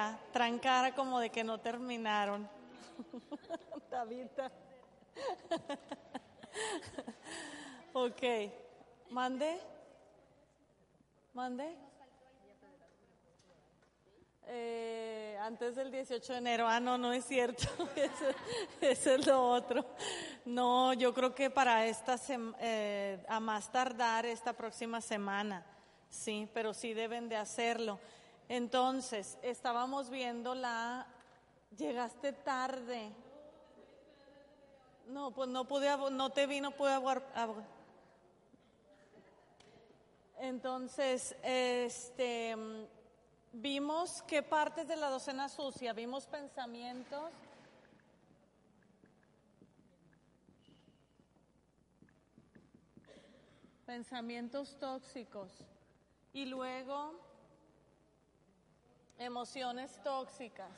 ya, traen cara como de que no terminaron. Tabita. ok, mande. Mande. Eh, antes del 18 de enero. Ah, no, no es cierto. Eso, es lo otro. No, yo creo que para esta eh, a más tardar esta próxima semana. Sí, pero sí deben de hacerlo. Entonces, estábamos viendo la. Llegaste tarde. No, pues no pude, no te vi, no pude agu- Entonces, este, vimos qué partes de la docena sucia, vimos pensamientos. Pensamientos tóxicos. Y luego, emociones tóxicas.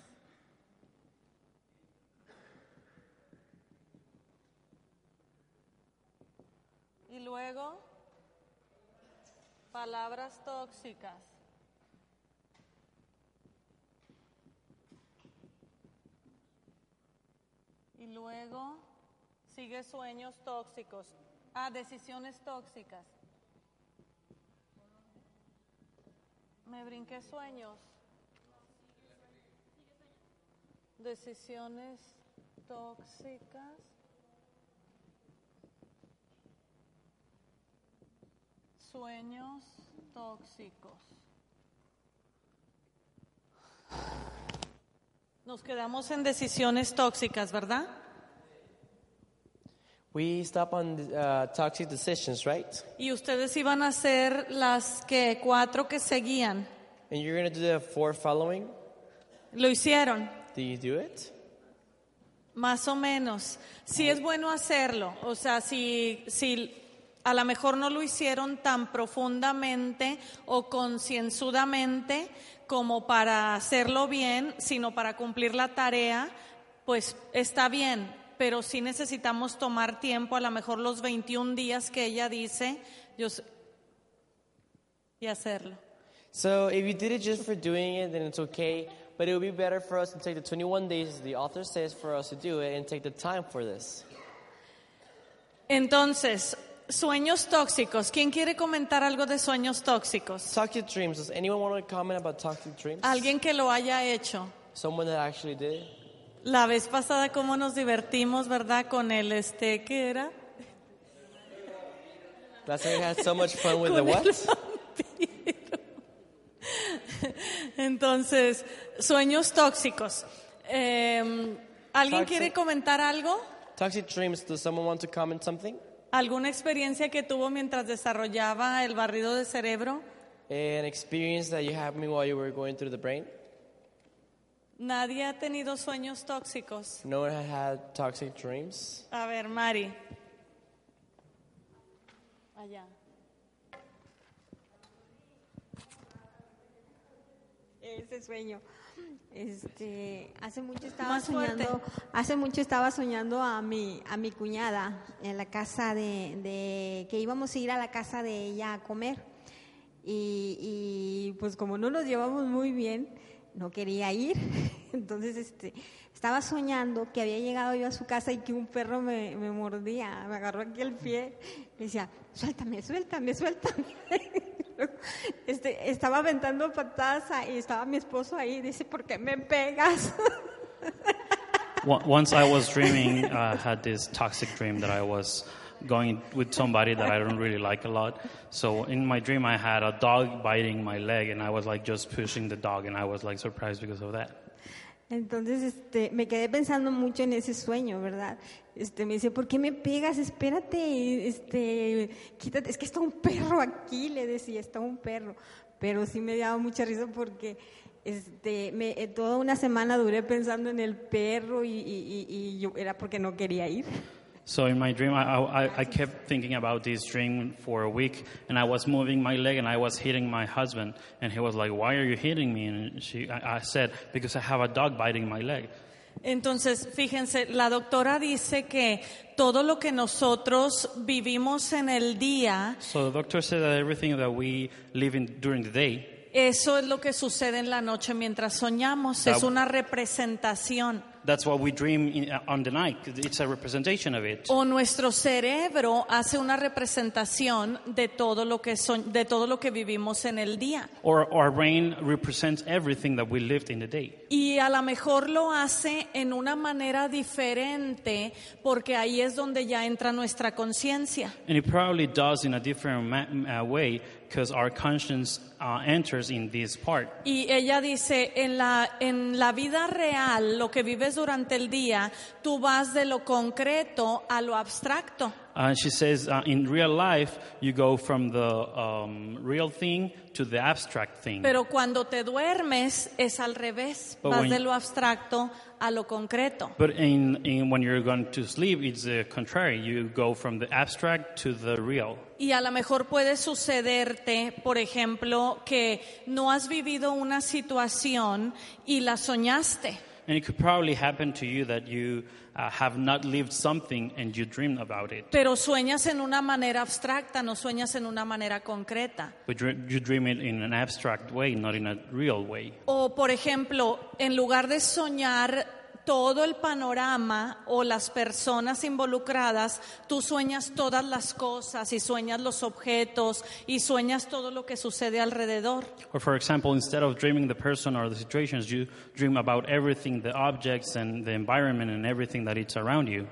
Y luego, palabras tóxicas. Y luego, sigue sueños tóxicos. Ah, decisiones tóxicas. Me brinqué sueños. Decisiones tóxicas. Sueños tóxicos. Nos quedamos en decisiones tóxicas, ¿verdad? We stop on uh, toxic decisions, right? Y ustedes iban a hacer las que cuatro que seguían. And you're going to do the four following. Lo hicieron, Do you do it? más o menos. Sí es bueno hacerlo. O sea, si, si a lo mejor no lo hicieron tan profundamente o concienzudamente como para hacerlo bien, sino para cumplir la tarea, pues está bien. Pero sí necesitamos tomar tiempo, a lo mejor los 21 días que ella dice, yo y hacerlo. So if you did it just for doing it, then it's okay. But it would be better for us to take the 21 days, as the author says, for us to do it and take the time for this. Entonces, sueños tóxicos. ¿Quién quiere comentar algo de sueños tóxicos? Toxic dreams. Does anyone want to comment about toxic dreams? Alguien que lo haya hecho. Someone that actually did it? La vez pasada cómo nos divertimos, ¿verdad? Con el este, ¿qué era? Last time we had so much fun with the Con what? el vampiro. Entonces, sueños tóxicos. Eh, ¿Alguien Toxic. quiere comentar algo? Toxic dreams. Does someone want to comment something? ¿Alguna experiencia que tuvo mientras desarrollaba el barrido de cerebro? An experience that you had me while you were going through the brain? Nadie ha tenido sueños tóxicos. No one had had toxic dreams? A ver, Mari. Allá. Ese sueño. Este, hace mucho estaba Más fuerte. soñando, hace mucho estaba soñando a mi a mi cuñada en la casa de, de que íbamos a ir a la casa de ella a comer. Y, y, pues como no nos llevamos muy bien, no quería ir. Entonces este estaba soñando que había llegado yo a su casa y que un perro me, me mordía, me agarró aquí el pie y decía, suéltame, suéltame, suéltame. Este, estaba aventando patadas y estaba mi esposo ahí, dice, ¿por qué me pegas? Once I was dreaming, I had this toxic dream that I was going with somebody that I don't really like a lot. So in my dream, I had a dog biting my leg, and I was like just pushing the dog, and I was like surprised because of that. Entonces, este, me quedé pensando mucho en ese sueño, ¿verdad? Este, me dice, ¿por qué me pegas? Espérate, este, quítate, es que está un perro aquí, le decía, está un perro. Pero sí me daba mucha risa porque, este, me, eh, toda una semana duré pensando en el perro y, y- y- y yo era porque no quería ir. So in my dream, I, I, I kept thinking about this dream for a week, and I was moving my leg, and I was hitting my husband, and he was like, "Why are you hitting me?" And she, I, I said, "Because I have a dog biting my leg." Entonces, fíjense, la doctora dice que todo lo que nosotros vivimos en el día So the doctor said that everything that we live in during the day Eso es lo que sucede en la noche mientras soñamos. That- Es una representación. That's what we dream in, uh, on the night. It's a representation of it. O nuestro cerebro hace una representación de todo lo que son, de todo lo que vivimos en el día. Or our brain represents everything that we lived in the day. Y a lo mejor lo hace en una manera diferente porque ahí es donde ya entra nuestra conciencia. And it probably does in a different uh, way because our conscience uh, enters in this part. Y ella dice, en la, en la vida real, lo que vives durante el día, tú vas de lo concreto a lo abstracto. Uh, she says, uh, in real life, you go from the um, real thing to the abstract thing. Pero cuando te duermes es al revés, But vas when- de lo abstracto a lo concreto. But in, in when you're going to sleep, it's the contrary. You go from the abstract to the real. Y a lo mejor puede sucederte, por ejemplo, que no has vivido una situación y la soñaste. And it could probably happen to you that you uh, have not lived something and you dream about it. Pero sueñas en una manera abstracta, no sueñas en una manera concreta. But you you dream it in an abstract way, not in a real way. O, por ejemplo, en lugar de soñar todo el panorama o las personas involucradas, tú sueñas todas las cosas y sueñas los objetos y sueñas todo lo que sucede alrededor. Or, for example, instead of dreaming the person or the situations, you dream about everything, the objects and the environment and everything that it's around you.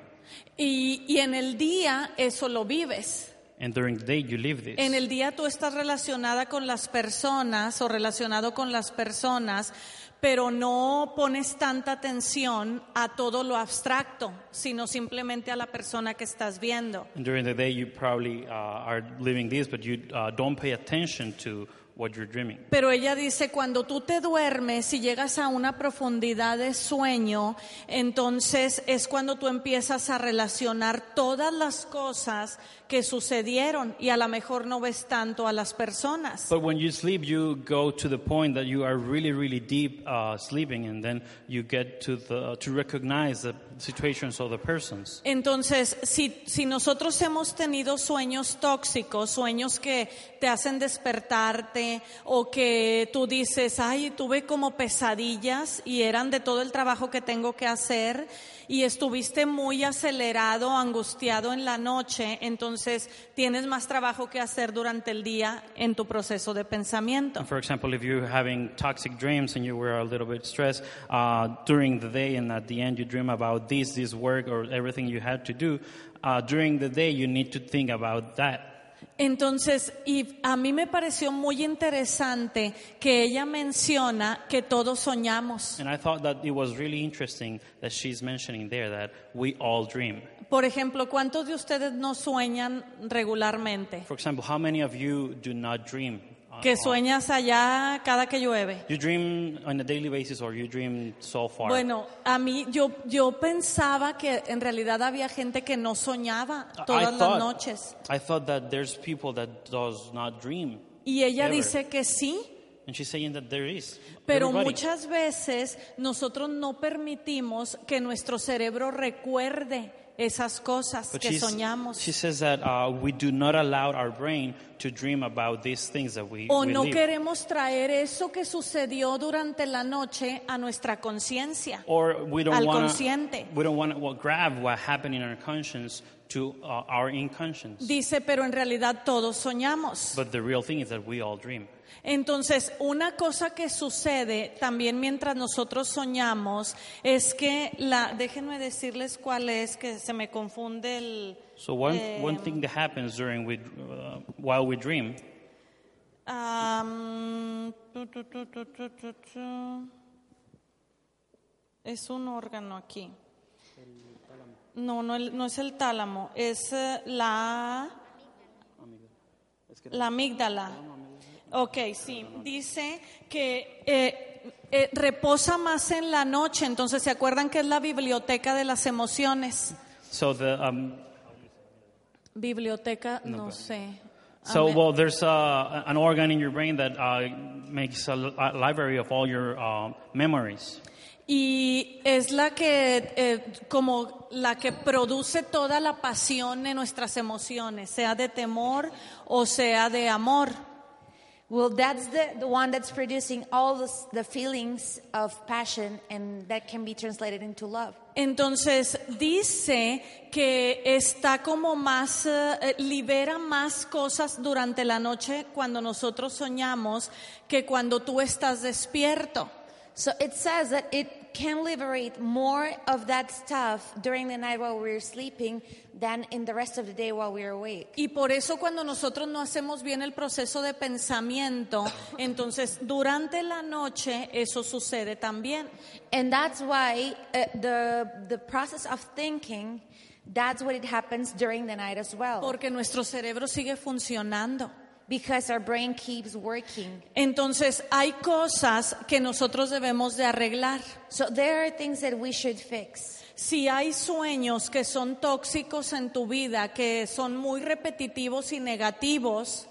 Y, y en el día eso lo vives. And during the day, you live this. En el día tú estás relacionada con las personas o relacionado con las personas, pero no pones tanta atención a todo lo abstracto, sino simplemente a la persona que estás viendo. And during the day, you probably uh, are living this, but you uh, don't pay attention to what you're dreaming. Pero ella dice, cuando tú te duermes y llegas a una profundidad de sueño, entonces es cuando tú empiezas a relacionar todas las cosas que sucedieron y a lo mejor no ves tanto a las personas. But when you sleep, you go to the point that you are really, really deep uh, sleeping, and then you get to the to recognize the situations of the persons. Entonces, si, si nosotros hemos tenido sueños tóxicos, sueños que te hacen despertarte o que tú dices, ay, tuve como pesadillas y eran de todo el trabajo que tengo que hacer y estuviste muy acelerado, angustiado en la noche, entonces tienes más trabajo que hacer durante el día en tu proceso de pensamiento. For example, if you're having toxic dreams and you were a little bit stressed uh, during the day, and at the end you dream about this, this work, or everything you had to do, uh, during the day you need to think about that. Entonces, y a mí me pareció muy interesante que ella menciona que todos soñamos. And I thought that it was really interesting that she's mentioning there that we all dream. Por ejemplo, ¿cuántos de ustedes no sueñan regularmente? For example, how many of you do not dream? Que sueñas allá cada que llueve. You dream on a daily basis or you dream so far? Bueno, a mí yo yo pensaba que en realidad había gente que no soñaba I todas las thought- noches. I thought that there's people that does not dream. Y ella Ever. dice que sí, And she's saying that there is. pero Everybody. muchas veces nosotros no permitimos que nuestro cerebro recuerde esas cosas But que soñamos. She says that uh, we do not allow our brain to dream about these things that we, O we no live. queremos traer eso que sucedió durante la noche a nuestra conciencia. Or we don't al want consciente. We don't want to grab what happened in our conscience to uh, our inconscience. Dice, pero en realidad todos soñamos. But the real thing is that we all dream. Entonces, una cosa que sucede también mientras nosotros soñamos es que la, déjenme decirles cuál es, que se me confunde el, So one Eh, one thing that happens during we uh, while we dream Am, tu, tu, tu, tu, tu, tu, tu. Es un órgano aquí. No, no, el- no es el tálamo, es eh, la, la amígdala. Ok, sí. Dice que eh, eh, reposa más en la noche, entonces se acuerdan que es la biblioteca de las emociones. so the um, Biblioteca, no sé. so well there's uh, an organ in your brain that uh, makes a, li- a library of all your uh, memories. Y es la que, eh, como la que produce toda la pasión en nuestras emociones, sea de temor o sea de amor. Well, that's the, the one that's producing all this, the feelings of passion, and that can be translated into love. Entonces dice que está como más, eh, libera más cosas durante la noche cuando nosotros soñamos que cuando tú estás despierto. So it says that it can liberate more of that stuff during the night while we're sleeping than in the rest of the day while we're awake. Y por eso cuando nosotros no hacemos bien el proceso de pensamiento, entonces durante la noche eso sucede también. And that's why uh, the, the process of thinking, that's what it happens during the night as well. Porque nuestro cerebro sigue funcionando. Because our brain keeps working. Entonces hay cosas que nosotros debemos de arreglar. So there are things that we should fix. Si hay sueños que son tóxicos en tu vida, que son muy repetitivos y negativos,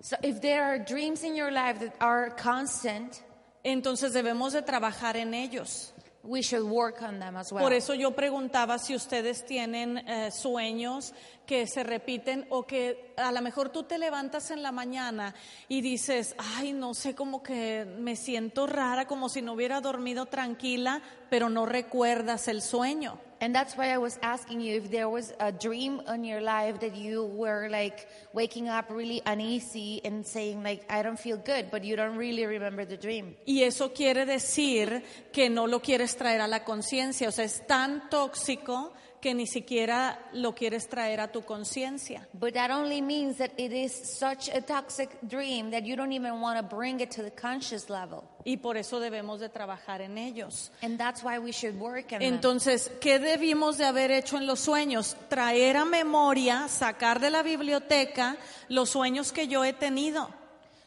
So if there are dreams in your life that are constant, entonces debemos de trabajar en ellos. we should work on them as well. Por eso yo preguntaba si ustedes tienen eh, sueños que se repiten o que a lo mejor tú te levantas en la mañana y dices, ay, no sé, como que me siento rara, como si no hubiera dormido tranquila, pero no recuerdas el sueño. And that's why I was asking you if there was a dream in your life that you were like waking up really uneasy and saying like I don't feel good, but you don't really remember the dream. Y eso quiere decir que no lo quieres traer a la conciencia, o sea, es tan tóxico que ni siquiera lo quieres traer a tu conciencia. But that only means that it is such a toxic dream that you don't even want to bring it to the conscious level. Y por eso debemos de trabajar en ellos. And that's why we should work on them. Entonces, ¿qué debimos de haber hecho en los sueños? Traer a memoria, sacar de la biblioteca los sueños que yo he tenido.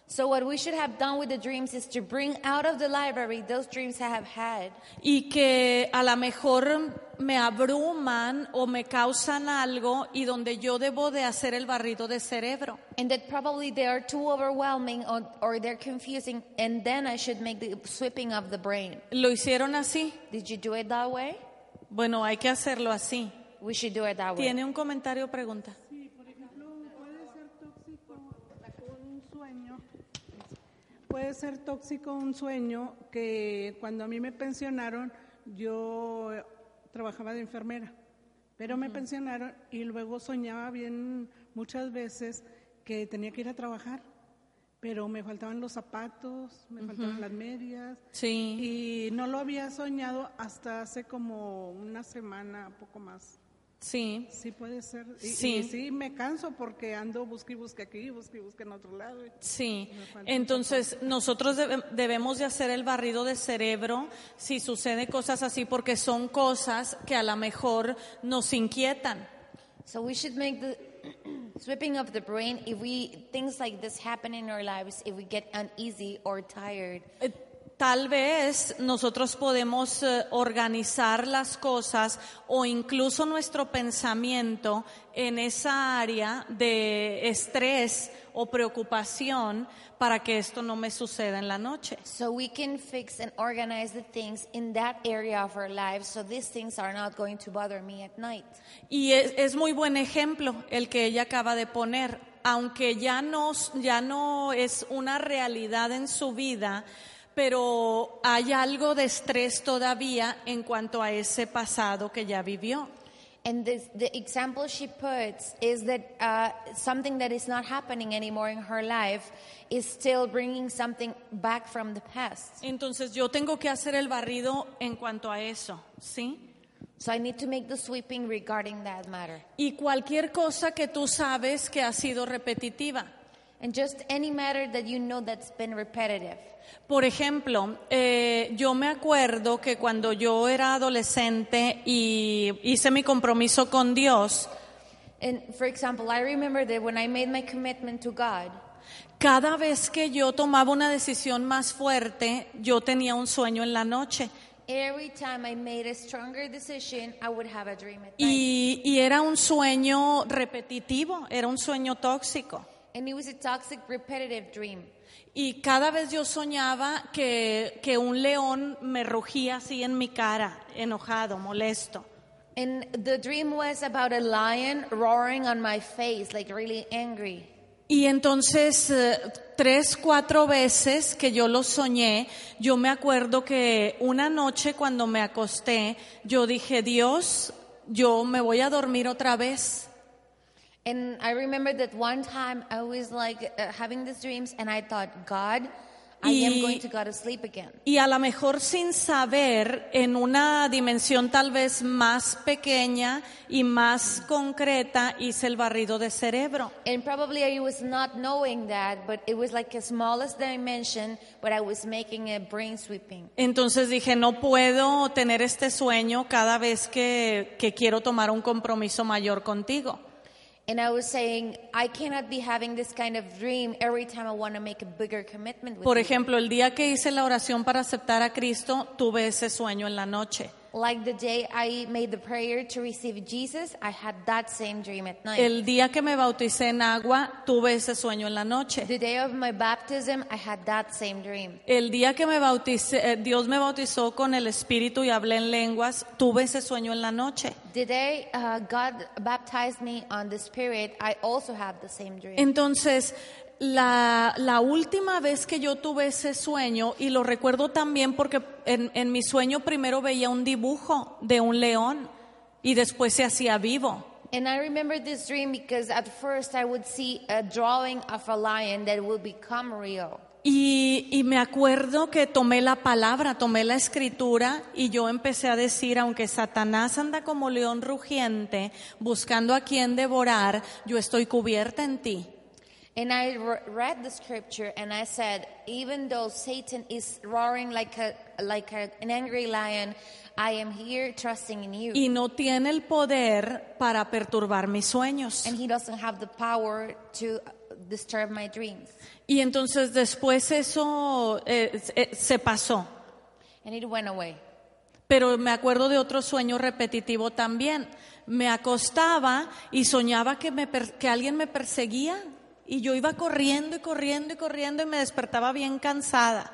So what we should have done with the dreams is to bring out of the library those dreams I have had. Y que a lo mejor me abruman o me causan algo y donde yo debo de hacer el barrido de cerebro. And that probably they are too overwhelming or, or they're confusing, and then I should make the sweeping of the brain. ¿Lo hicieron así? Did you do it that way? Bueno, hay que hacerlo así. We should do it that way. ¿Tiene un comentario o pregunta? Sí, por ejemplo, puede ser tóxico un sueño. Puede ser tóxico un sueño que cuando a mí me pensionaron, yo eh, trabajaba de enfermera, pero me pensionaron y luego soñaba bien muchas veces que tenía que ir a trabajar, pero me faltaban los zapatos, me faltaban las medias. Sí, Y no lo había soñado hasta hace como una semana, poco más. Sí. Sí, puede ser. Y, Sí. y sí, me canso porque ando busque y busque aquí, busque y busque en otro lado. Sí, entonces nosotros debe- debemos de hacer el barrido de cerebro si sucede cosas así porque son cosas que a lo mejor nos inquietan. So we should make the sweeping of the brain if we things like this happen in our lives if we get uneasy or tired. Eh, Tal vez nosotros podemos eh, organizar las cosas o incluso nuestro pensamiento en esa área de estrés o preocupación para que esto no me suceda en la noche. So we can fix and organize the things in that area of our lives so these things are not going to bother me at night. Y es, es muy buen ejemplo el que ella acaba de poner, aunque ya no, ya no es una realidad en su vida, pero hay algo de estrés todavía en cuanto a ese pasado que ya vivió. And this, the example she puts is that uh, something that is not happening anymore in her life is still bringing something back from the past. Entonces yo tengo que hacer el barrido en cuanto a eso, ¿sí? So I need to make the sweeping regarding that matter. Y cualquier cosa que tú sabes que ha sido repetitiva. And just any matter that you know that's been repetitive. Por ejemplo, eh, yo me acuerdo que cuando yo era adolescente y hice mi compromiso con Dios, And for example, I remember that when I made my commitment to God, cada vez que yo tomaba una decisión más fuerte, yo tenía un sueño en la noche. every time I made a stronger decision, I would have a dream at night. Y, y era un sueño repetitivo, era un sueño tóxico. And it was a toxic, repetitive dream. Y cada vez yo soñaba que, que un león me rugía así en mi cara, enojado, molesto. And the dream was about a lion roaring on my face, like really angry. Y entonces, eh, tres, cuatro veces que yo lo soñé, yo me acuerdo que una noche cuando me acosté, yo dije, Dios, yo me voy a dormir otra vez. And I remember that one time I was like uh, having these dreams and I thought, God, I am Y- going to go to sleep again. Y a lo mejor sin saber, en una dimensión tal vez más pequeña y más concreta, hice el barrido de cerebro. And probably I was not knowing that, but it was like a smallest dimension, but I was making a brain sweeping. Entonces dije, no puedo tener este sueño cada vez que, que quiero tomar un compromiso mayor contigo. And I was saying, I cannot be having this kind of dream every time I want to make a bigger commitment with Por ejemplo, el día que hice la oración para aceptar a Cristo, tuve ese sueño en la noche. Like the day I made the prayer to receive Jesus, I had that same dream at night. El día que me bauticé en agua, tuve ese sueño en la noche. the day of my baptism, I had that same dream. El día que me bauticé, eh, Dios me bautizó con el Espíritu y hablé en lenguas, tuve ese sueño en la noche. The day uh, God baptized me on the Spirit, I also had the same dream. Entonces, la, la última vez que yo tuve ese sueño, y lo recuerdo también porque en, en mi sueño primero veía un dibujo de un león y después se hacía vivo. And I remember this dream because at first I would see a drawing of a lion that would become real. Y, y me acuerdo que tomé la palabra, tomé la escritura y yo empecé a decir, aunque Satanás anda como león rugiente buscando a quien devorar, yo estoy cubierta en ti. And I re- read the scripture and I said, even though Satan is roaring like a like a, an angry lion, I am here trusting in you. Y no tiene el poder para perturbar mis sueños. and he doesn't have the power to uh, disturb my dreams. Y entonces después eso eh, eh, se pasó. And it went away. Pero me acuerdo de otro sueño repetitivo también. Me acostaba y soñaba que, me que alguien me perseguía y yo iba corriendo y corriendo y corriendo y me despertaba bien cansada.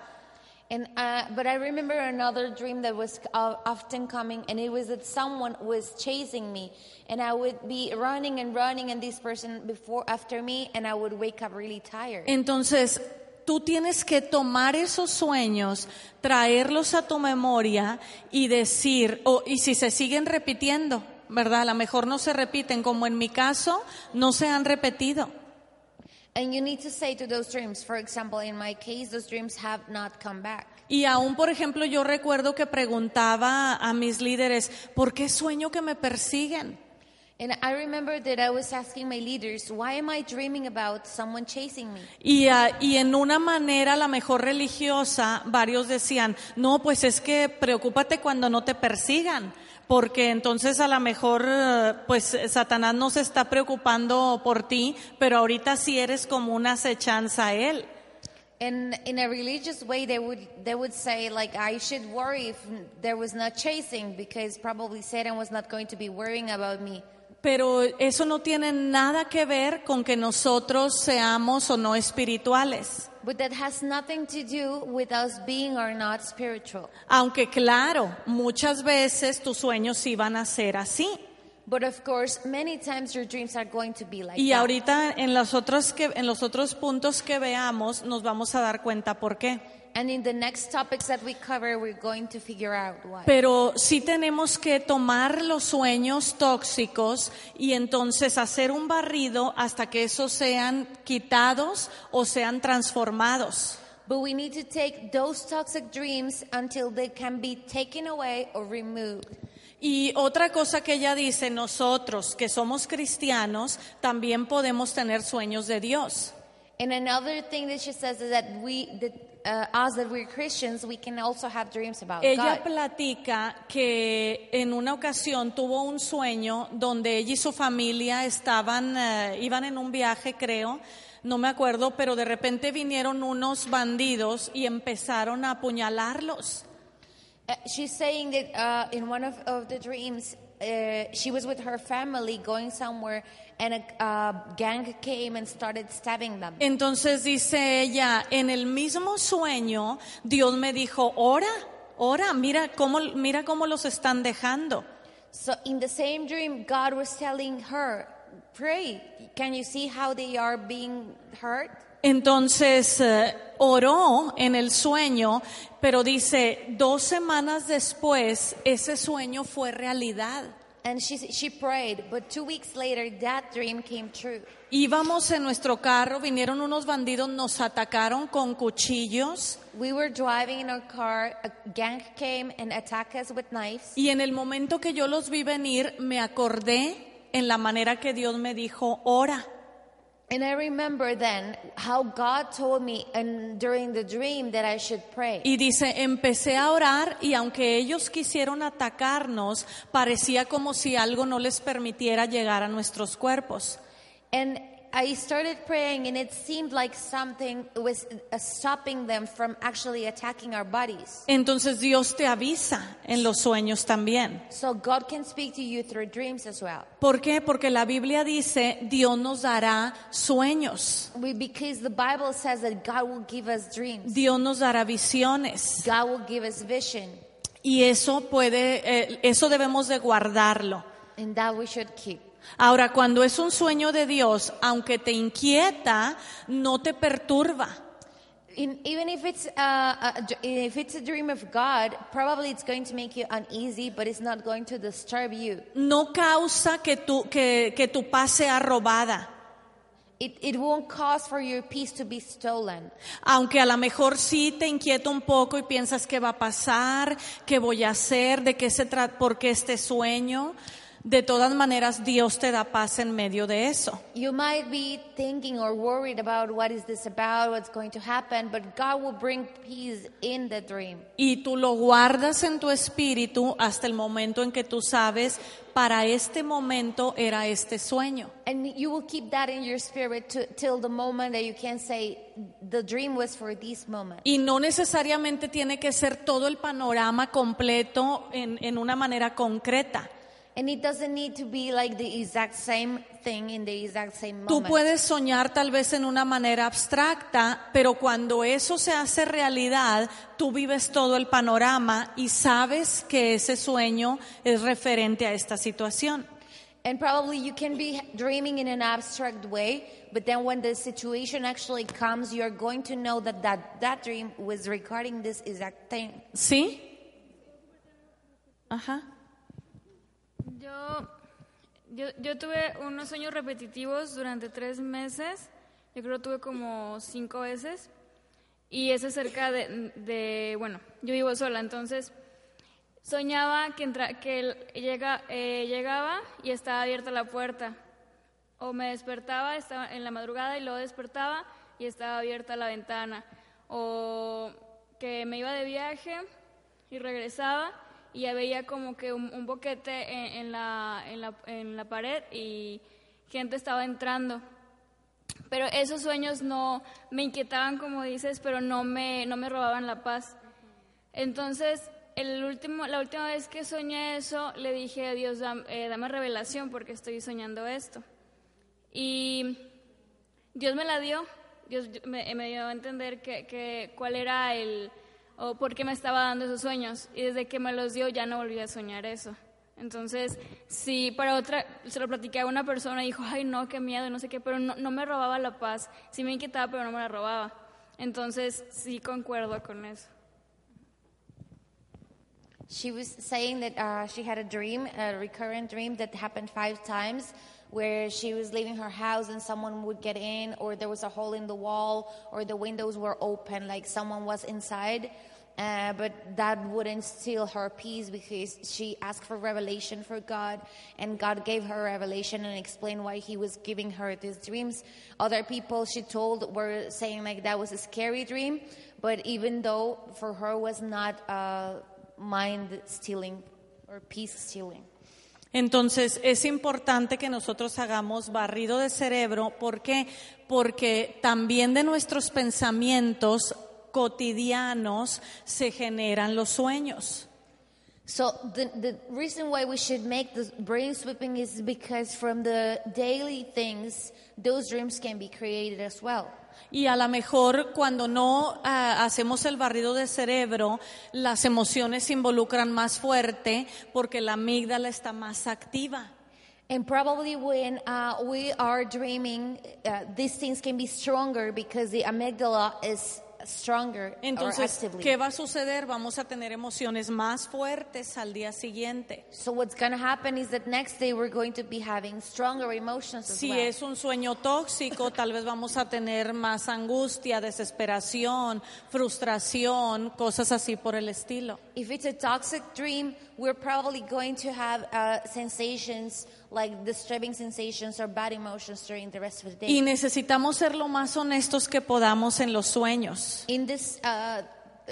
And uh, but I remember another dream that was uh, often coming, and it was that someone was chasing me, and I would be running and running, and this person before after me, and I would wake up really tired. Entonces, tú tienes que tomar esos sueños, traerlos a tu memoria y decir, o y si se siguen repitiendo, ¿verdad? A lo mejor no se repiten, como en mi caso, no se han repetido. And you need to say to those dreams, for example, in my case, those dreams have not come back. Y aún, por ejemplo, yo recuerdo que preguntaba a mis líderes, ¿por qué sueño que me persiguen? And I remember that I was asking my leaders, why am I dreaming about someone chasing me? Y, ah, y en una manera, la mejor religiosa, varios decían, no, pues es que preocúpate cuando no te persigan, porque entonces a lo mejor, eh, pues Satanás no se está preocupando por ti, pero ahorita sí eres como una acechanza a él. And in a religious way, they would they would say like I should worry if there was not chasing because probably Satan was not going to be worrying about me. Pero eso no tiene nada que ver con que nosotros seamos o no espirituales. But that has nothing to do with us being or not spiritual. Aunque claro, muchas veces tus sueños sí van a ser así. But of course, many times your dreams are going to be like Y that. ahorita en los otros que en los otros puntos que veamos nos vamos a dar cuenta por qué. And in the next topics that we cover, we're going to figure out why. Pero sí tenemos que tomar los sueños tóxicos y entonces hacer un barrido hasta que esos sean quitados o sean transformados. But we need to take those toxic dreams until they can be taken away or removed. Y otra cosa que ella dice, nosotros que somos cristianos también podemos tener sueños de Dios. And another thing that she says is that we, that uh, us that we're Christians, we can also have dreams about Ella God. platica que en una ocasión tuvo un sueño donde ella y su familia estaban, eh, iban en un viaje, creo, no me acuerdo, pero de repente vinieron unos bandidos y empezaron a apuñalarlos. Uh, she's saying that uh, in one of, of the dreams, uh, she was with her family going somewhere, and a uh, gang came and started stabbing them. Entonces dice ella, en el mismo sueño, Dios me dijo, ora, ora, mira cómo, mira cómo los están dejando. So in the same dream, God was telling her, pray. Can you see how they are being hurt? Entonces eh, oró en el sueño, pero dice, dos semanas después ese sueño fue realidad. And she, she prayed, but two weeks later, that dream came true. Íbamos en nuestro carro, vinieron unos bandidos, nos atacaron con cuchillos We were driving in our car, a gang came and attacked us with knives. y en el momento que yo los vi venir me acordé en la manera que Dios me dijo, ora. And I remember then how God told me and during the dream that I should pray. Y dice, empecé a orar y aunque ellos quisieron atacarnos, parecía como si algo no les permitiera llegar a nuestros cuerpos. And I started praying, and it seemed like something was uh, stopping them from actually attacking our bodies. Entonces Dios te avisa en los sueños también. So God can speak to you through dreams as well. ¿Por qué? Porque la Biblia dice, Dios nos dará sueños, We, because the Bible says that God will give us dreams, Dios nos dará visiones. God will give us vision, Y eso puede, eh, eso debemos de guardarlo. and that we should keep. Ahora, cuando es un sueño de Dios, aunque te inquieta, no te perturba. In, even if it's, uh, a, dr- if it's a dream of God, probably it's going to make you uneasy, but it's not going to disturb you. No causa que tu, que, que tu paz sea robada. It, it won't cause for your peace to be stolen. Aunque a lo mejor sí te inquieta un poco y piensas qué va a pasar, qué voy a hacer, de qué se trata, por qué este sueño. De todas maneras, Dios te da paz en medio de eso. You might be thinking or worried about what is this about, what's going to happen, but God will bring peace in the dream. Y tú lo guardas en tu espíritu hasta el momento en que tú sabes, para este momento era este sueño. And you will keep that in your spirit to, till the moment that you can say, the dream was for this moment. Y no necesariamente tiene que ser todo el panorama completo en, en una manera concreta. And it doesn't need to be like the exact same thing in the exact same Tú moment. puedes soñar tal vez en una manera abstracta, pero cuando eso se hace realidad, tú vives todo el panorama y sabes que ese sueño es referente a esta situación. And probably you can be dreaming in an abstract way, but then when the situation actually comes, you're going to know that that, that dream was regarding this exact thing. ¿Sí? Ajá. Yo, yo, yo tuve unos sueños repetitivos durante tres meses. Yo creo que tuve como cinco veces. Y es acerca de, de- bueno, yo vivo sola, entonces soñaba que, entra, que llega, eh, llegaba y estaba abierta la puerta. O me despertaba estaba en la madrugada y luego despertaba y estaba abierta la ventana. O que me iba de viaje y regresaba y ya veía como que un, un boquete en, en la, en, la, en la pared y gente estaba entrando. Pero esos sueños no me inquietaban, como dices, pero no me, no me robaban la paz. Entonces, el último, la última vez que soñé eso, le dije a Dios, "Dam- eh, dame revelación porque estoy soñando esto. Y Dios me la dio, Dios me, me dio a entender que, que cuál era el, o por qué me estaba dando esos sueños. Y desde que me los dio ya no volví a soñar eso. Entonces, si para otra, se lo platiqué a una persona y dijo, ay no, qué miedo, no sé qué, pero no, no me robaba la paz. Sí me inquietaba, pero no me la robaba. Entonces, sí concuerdo con eso. She was saying that uh, she had a dream, a recurrent dream that happened five times, where she was leaving her house and someone would get in, or there was a hole in the wall, or the windows were open, like someone was inside. Uh, but that wouldn't steal her peace because she asked for revelation for God, and God gave her revelation and explained why He was giving her these dreams. Other people she told were saying like that was a scary dream, but even though for her was not uh, mind stealing or peace stealing. Entonces es importante que nosotros hagamos barrido de cerebro. ¿Por qué? Porque también de nuestros pensamientos cotidianos se generan los sueños. So the, the reason why we should make the brain sweeping is because from the daily things, those dreams can be created as well. Y a lo mejor cuando no ah, hacemos el barrido de cerebro, las emociones se involucran más fuerte porque la amígdala está más activa. And probably when uh, we are dreaming, uh, these things can be stronger because the amygdala is stronger or Entonces, actively. ¿qué va a suceder? Vamos a tener emociones más fuertes al día siguiente. So what's going to happen is that next day we're going to be having stronger emotions as Si well. es un sueño tóxico, tal vez vamos a tener más angustia, desesperación, frustración, cosas así por el estilo. If it's a toxic dream, we're probably going to have uh, sensations like disturbing sensations or bad emotions during the rest of the day. Y necesitamos ser lo más honestos que podamos en los sueños. In this uh,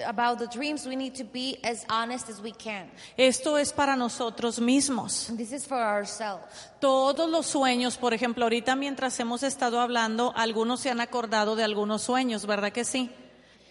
about the dreams, we need to be as honest as we can. Esto es para nosotros mismos. This is for ourselves. Todos los sueños, por ejemplo, ahorita mientras hemos estado hablando, algunos se han acordado de algunos sueños, ¿verdad que sí?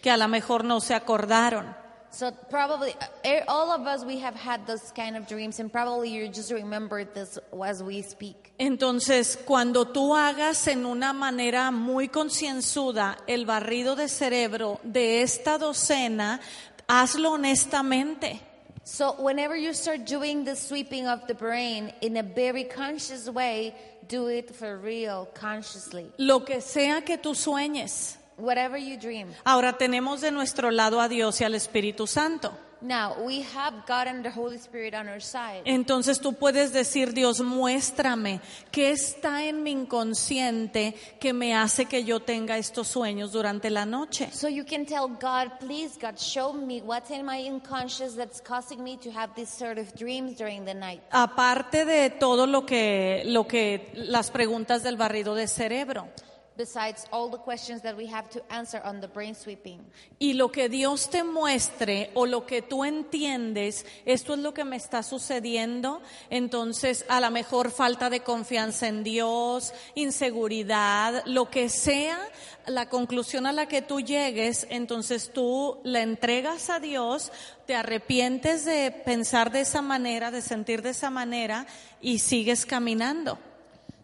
Que a lo mejor no se acordaron. So probably uh, eh, all of us we have had those kind of dreams, and probably you just remember this as we speak. Entonces, cuando tú hagas en una manera muy concienzuda el barrido de cerebro de esta docena, hazlo honestamente. So whenever you start doing the sweeping of the brain in a very conscious way, do it for real, consciously. Lo que sea que tú sueñes. Whatever you dream. Ahora tenemos de nuestro lado a Dios y al Espíritu Santo. Now we have God and the Holy Spirit on our side. Entonces tú puedes decir, Dios, muéstrame qué está en mi inconsciente que me hace que yo tenga estos sueños durante la noche. So you can tell God, please, God, show me what's in my unconscious that's causing me to have these sort of dreams during the night. Aparte de todo lo que, lo que, las preguntas del barrido de cerebro. Besides all the questions that we have to answer on the brain sweeping. Y lo que Dios te muestre o lo que tú entiendes, esto es lo que me está sucediendo, entonces a lo mejor falta de confianza en Dios, inseguridad, lo que sea, la conclusión a la que tú llegues, entonces tú la entregas a Dios, te arrepientes de pensar de esa manera, de sentir de esa manera y sigues caminando.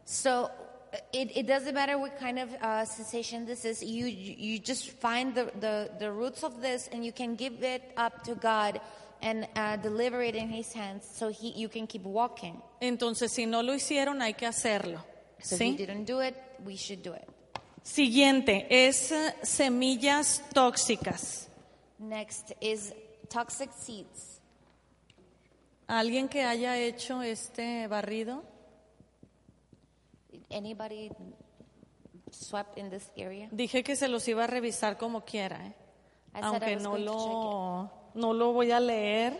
So it, it doesn't matter what kind of uh, sensation this is. You you just find the, the, the roots of this and you can give it up to God and uh, deliver it in His hands so he, you can keep walking. Entonces si no lo hicieron hay que hacerlo. So if ¿sí? we didn't do it, we should do it. Siguiente es eh, semillas tóxicas. Next is toxic seeds. ¿Alguien que haya hecho este barrido? Anybody swept in this area? Dije que se los iba a revisar como quiera, ¿eh? I said I aunque no lo, no lo voy a leer,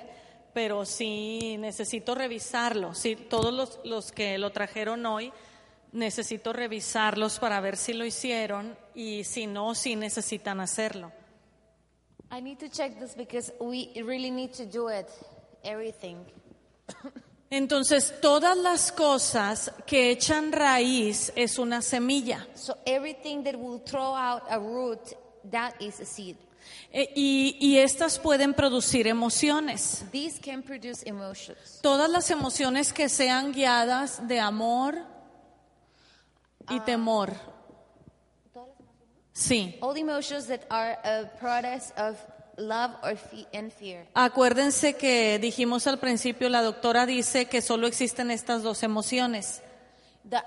pero sí necesito revisarlo. Sí, todos los, los que lo trajeron hoy, necesito revisarlos para ver si lo hicieron y si no, sí necesitan hacerlo. I need to check this because we really need to do it. Everything. Entonces, todas las cosas que echan raíz es una semilla. So everything that will throw out a root, that is a seed. Eh, y, y estas pueden producir emociones. These can produce emotions. Todas las emociones que sean guiadas de amor y temor. Sí. All the emotions that are a product of love or fe- and fear. Acuérdense que dijimos al principio, la doctora dice que solo existen estas dos emociones.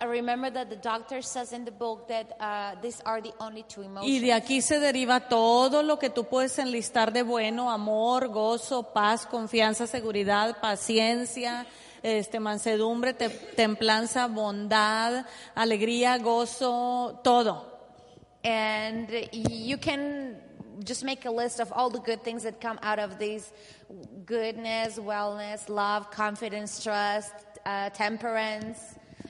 Remember that the doctor says in the book that uh, these are the only two emotions. Y de aquí se deriva todo lo que tú puedes enlistar de bueno, amor, gozo, paz, confianza, seguridad, paciencia, este, mansedumbre, te- templanza, bondad, alegría, gozo, todo. And you can just make a list of all the good things that come out of these goodness, wellness, love, confidence, trust, uh, temperance,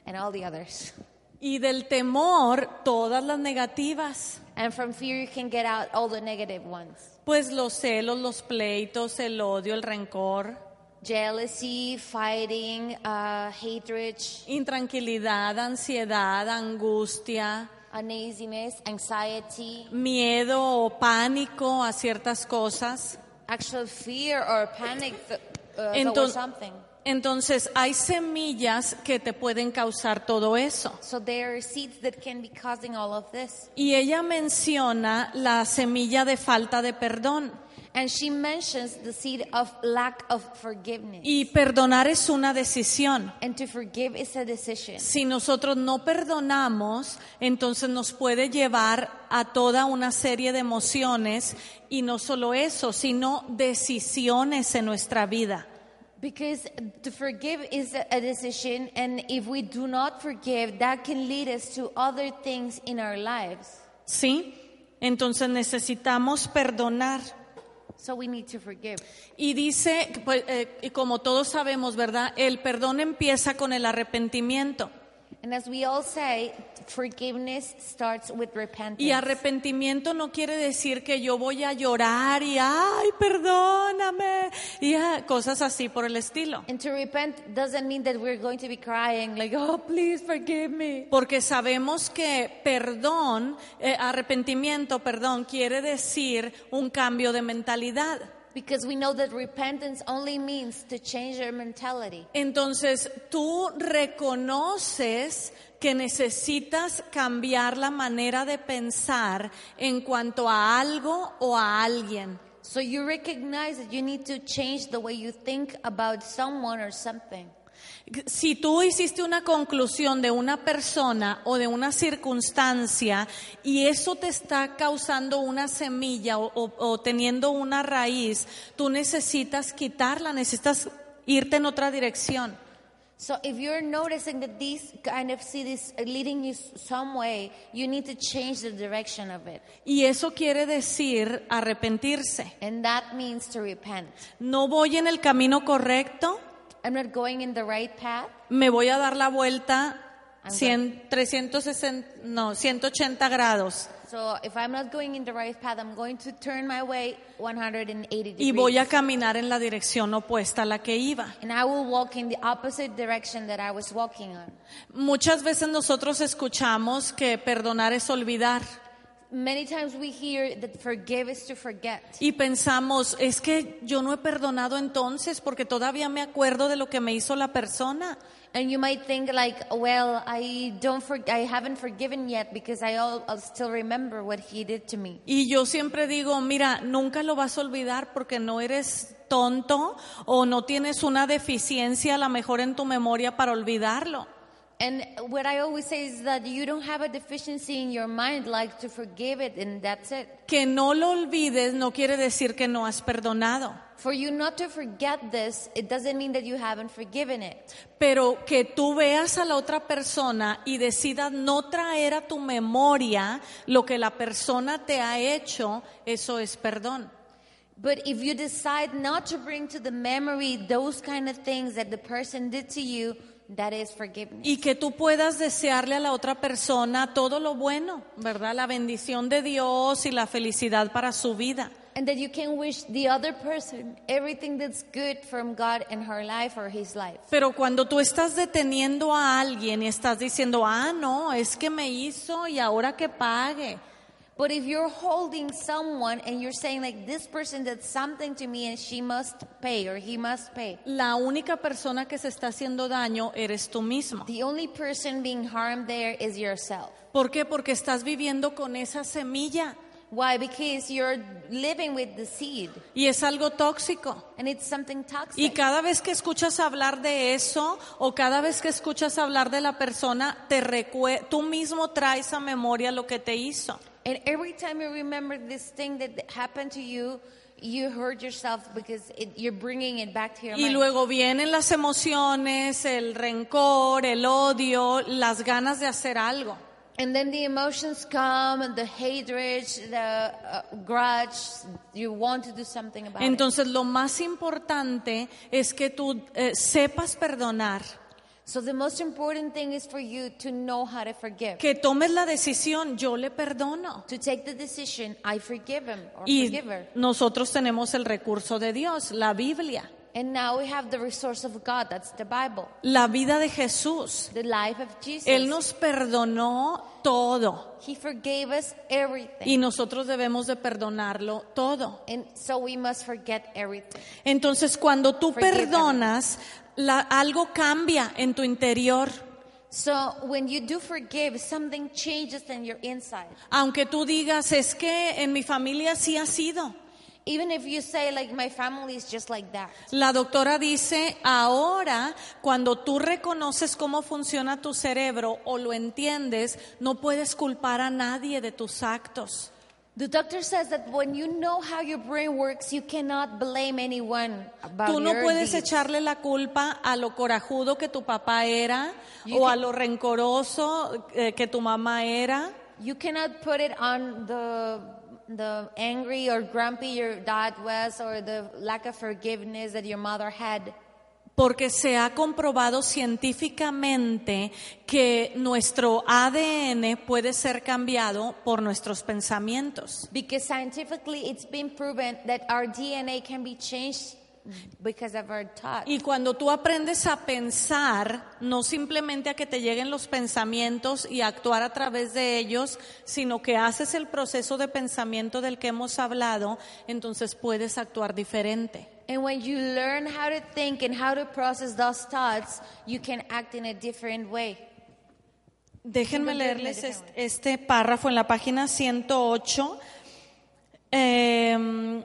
and all the others. Y del temor, todas las negativas. And from fear, you can get out all the negative ones Pues los celos, los pleitos, el odio, el rencor, jealousy, fighting, uh, hatred, intranquilidad, ansiedad, angustia, uneasiness, anxiety, miedo o pánico a ciertas cosas. actual fear or panic th- uh, Enton- towards something. Entonces hay semillas que te pueden causar todo eso. So there are seeds that can be causing all of this. Y ella menciona la semilla de falta de perdón. And she mentions the seed of lack of forgiveness. Y perdonar es una decisión. And to forgive is a decision. Si nosotros no perdonamos, entonces nos puede llevar a toda una serie de emociones y no solo eso, sino decisiones en nuestra vida. Because to forgive is a decision, and if we do not forgive, that can lead us to other things in our lives. ¿Sí? Entonces necesitamos perdonar. So we need to forgive. Y dice, pues, eh, y como todos sabemos, ¿verdad? El perdón empieza con el arrepentimiento. And as we all say, forgiveness starts with repentance. Y arrepentimiento no quiere decir que yo voy a llorar y, ay, perdóname, y ah, cosas así por el estilo. And to repent doesn't mean that we're going to be crying like, oh, please forgive me. Porque sabemos que perdón, eh, arrepentimiento, perdón, quiere decir un cambio de mentalidad. Because we know that repentance only means to change your mentality. Entonces tú reconoces que necesitas cambiar la manera de pensar en cuanto a algo o a alguien. So you recognize that you need to change the way you think about someone or something. Si tú hiciste una conclusión de una persona o de una circunstancia y eso te está causando una semilla o, o- o teniendo una raíz, tú necesitas quitarla, necesitas irte en otra dirección. So if you're noticing that these kind of seed is leading you some way, you need to change the direction of it. Y eso quiere decir arrepentirse. And that means to repent. No voy en el camino correcto, I'm not going in the right path. me voy a dar la vuelta I'm 100, 360, no, 180 grados So if I'm not going in the right path, I'm going to turn my way 180 degrees. y voy a caminar en la dirección opuesta a la que iba. and I will walk in the opposite direction that I was walking on. Muchas veces nosotros escuchamos que perdonar es olvidar Many times we hear that forgive is to forget. y pensamos, es que yo no he perdonado entonces porque todavía me acuerdo de lo que me hizo la persona. And you might think like, well, I don't for, I haven't forgiven yet because I all, I'll still remember what he did to me. Y yo siempre digo, mira, nunca lo vas a olvidar porque no eres tonto o no tienes una deficiencia a lo mejor en tu memoria para olvidarlo. And what I always say is that you don't have a deficiency in your mind like to forgive it and that's it. Que no lo olvides no quiere decir que no has perdonado, For you not to forget this, it doesn't mean that you haven't forgiven it. pero que tú veas a la otra persona y decidas no traer a tu memoria lo que la persona te ha hecho, eso es perdón. But if you decide not to bring to the memory those kind of things that the person did to you, that is forgiveness. Y que tú puedas desearle a la otra persona todo lo bueno, ¿verdad? La bendición de Dios y la felicidad para su vida. And that you can wish the other person everything that's good from God in her life or his life. Pero cuando tú estás deteniendo a alguien y estás diciendo, ah, no, es que me hizo y ahora que pague. But if you're holding someone and you're saying like this person did something to me and she must pay or he must pay, La única persona que se está haciendo daño eres tú mismo. the only person being harmed there is yourself. ¿Por qué? Porque estás viviendo con esa semilla Why? Because you're living with the seed y es algo tóxico. and it's something toxic. Y cada vez que escuchas hablar de eso o cada vez que escuchas hablar de la persona, te tú mismo traes a memoria lo que te hizo. And every time you remember this thing that happened to you, you hurt yourself because it, you're bringing it back to your Y luego vienen las emociones, el rencor, el odio, las ganas de hacer algo. And then the emotions come, the hatred, the uh, grudge. You want to do something about it. Entonces lo más importante es que tú eh, sepas perdonar, So the most important thing is for you to know how to forgive. que tomes la decisión, yo le perdono. To take the decision, I forgive him or Y forgive her. nosotros tenemos el recurso de Dios, la Biblia, And now we have the resource of God, that's the Bible, la vida de Jesús. the life of Jesus. Él nos perdonó todo He forgave us everything. y nosotros debemos de perdonarlo todo. and so we must forget everything. Entonces cuando tú Forgive perdonas, la- algo cambia en tu interior. So when you do forgive, something changes in your inside. Aunque tú digas, es que en mi familia sí ha sido. Even if you say, like, my family is just like that. La doctora dice, ahora cuando tú reconoces cómo funciona tu cerebro o lo entiendes, no puedes culpar a nadie de tus actos. The doctor says that when you know how your brain works, you cannot blame anyone about Tú no your puedes deeds. echarle la culpa a lo corajudo que tu papá era You o a can- lo rencoroso eh, que tu mamá era. You cannot put it on the the angry or grumpy your dad was or the lack of forgiveness that your mother had. Porque se ha comprobado científicamente que nuestro ADN puede ser cambiado por nuestros pensamientos. Because scientifically it's been proven that our DNA can be changed because of our thoughts. Y cuando tú aprendes a pensar, no simplemente a que te lleguen los pensamientos y a actuar a través de ellos, sino que haces el proceso de pensamiento del que hemos hablado, entonces puedes actuar diferente. And when you learn how to think and how to process those thoughts, you can act in a different way. Déjenme leerles es- este párrafo en la página 108. Em,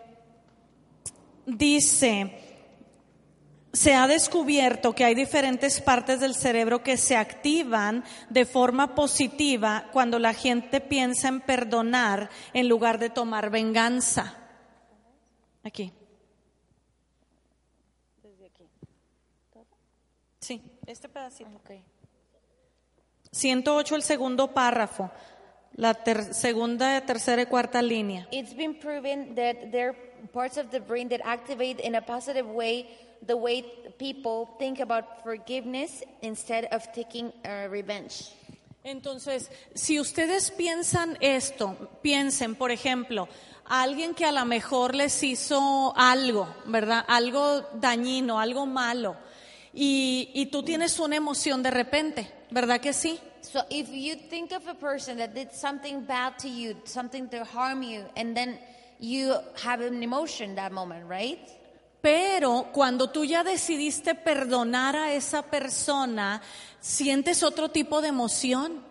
dice, se ha descubierto que hay diferentes partes del cerebro que se activan de forma positiva cuando la gente piensa en perdonar en lugar de tomar venganza. Aquí. Sí, este pedacito. 108 el segundo párrafo, la ter- segunda, tercera y cuarta línea. It's been proven that there are parts of the brain that activate in a positive way the way people think about forgiveness instead of taking uh, revenge. Entonces, si ustedes piensan esto, piensen, por ejemplo, a alguien que a lo mejor les hizo algo, ¿verdad? Algo dañino, algo malo, y, y tú tienes una emoción de repente, ¿verdad que sí? So if you think of a person that did something bad to you, something to harm you, and then you have an emotion that moment, right? Pero cuando tú ya decidiste perdonar a esa persona, sientes otro tipo de emoción.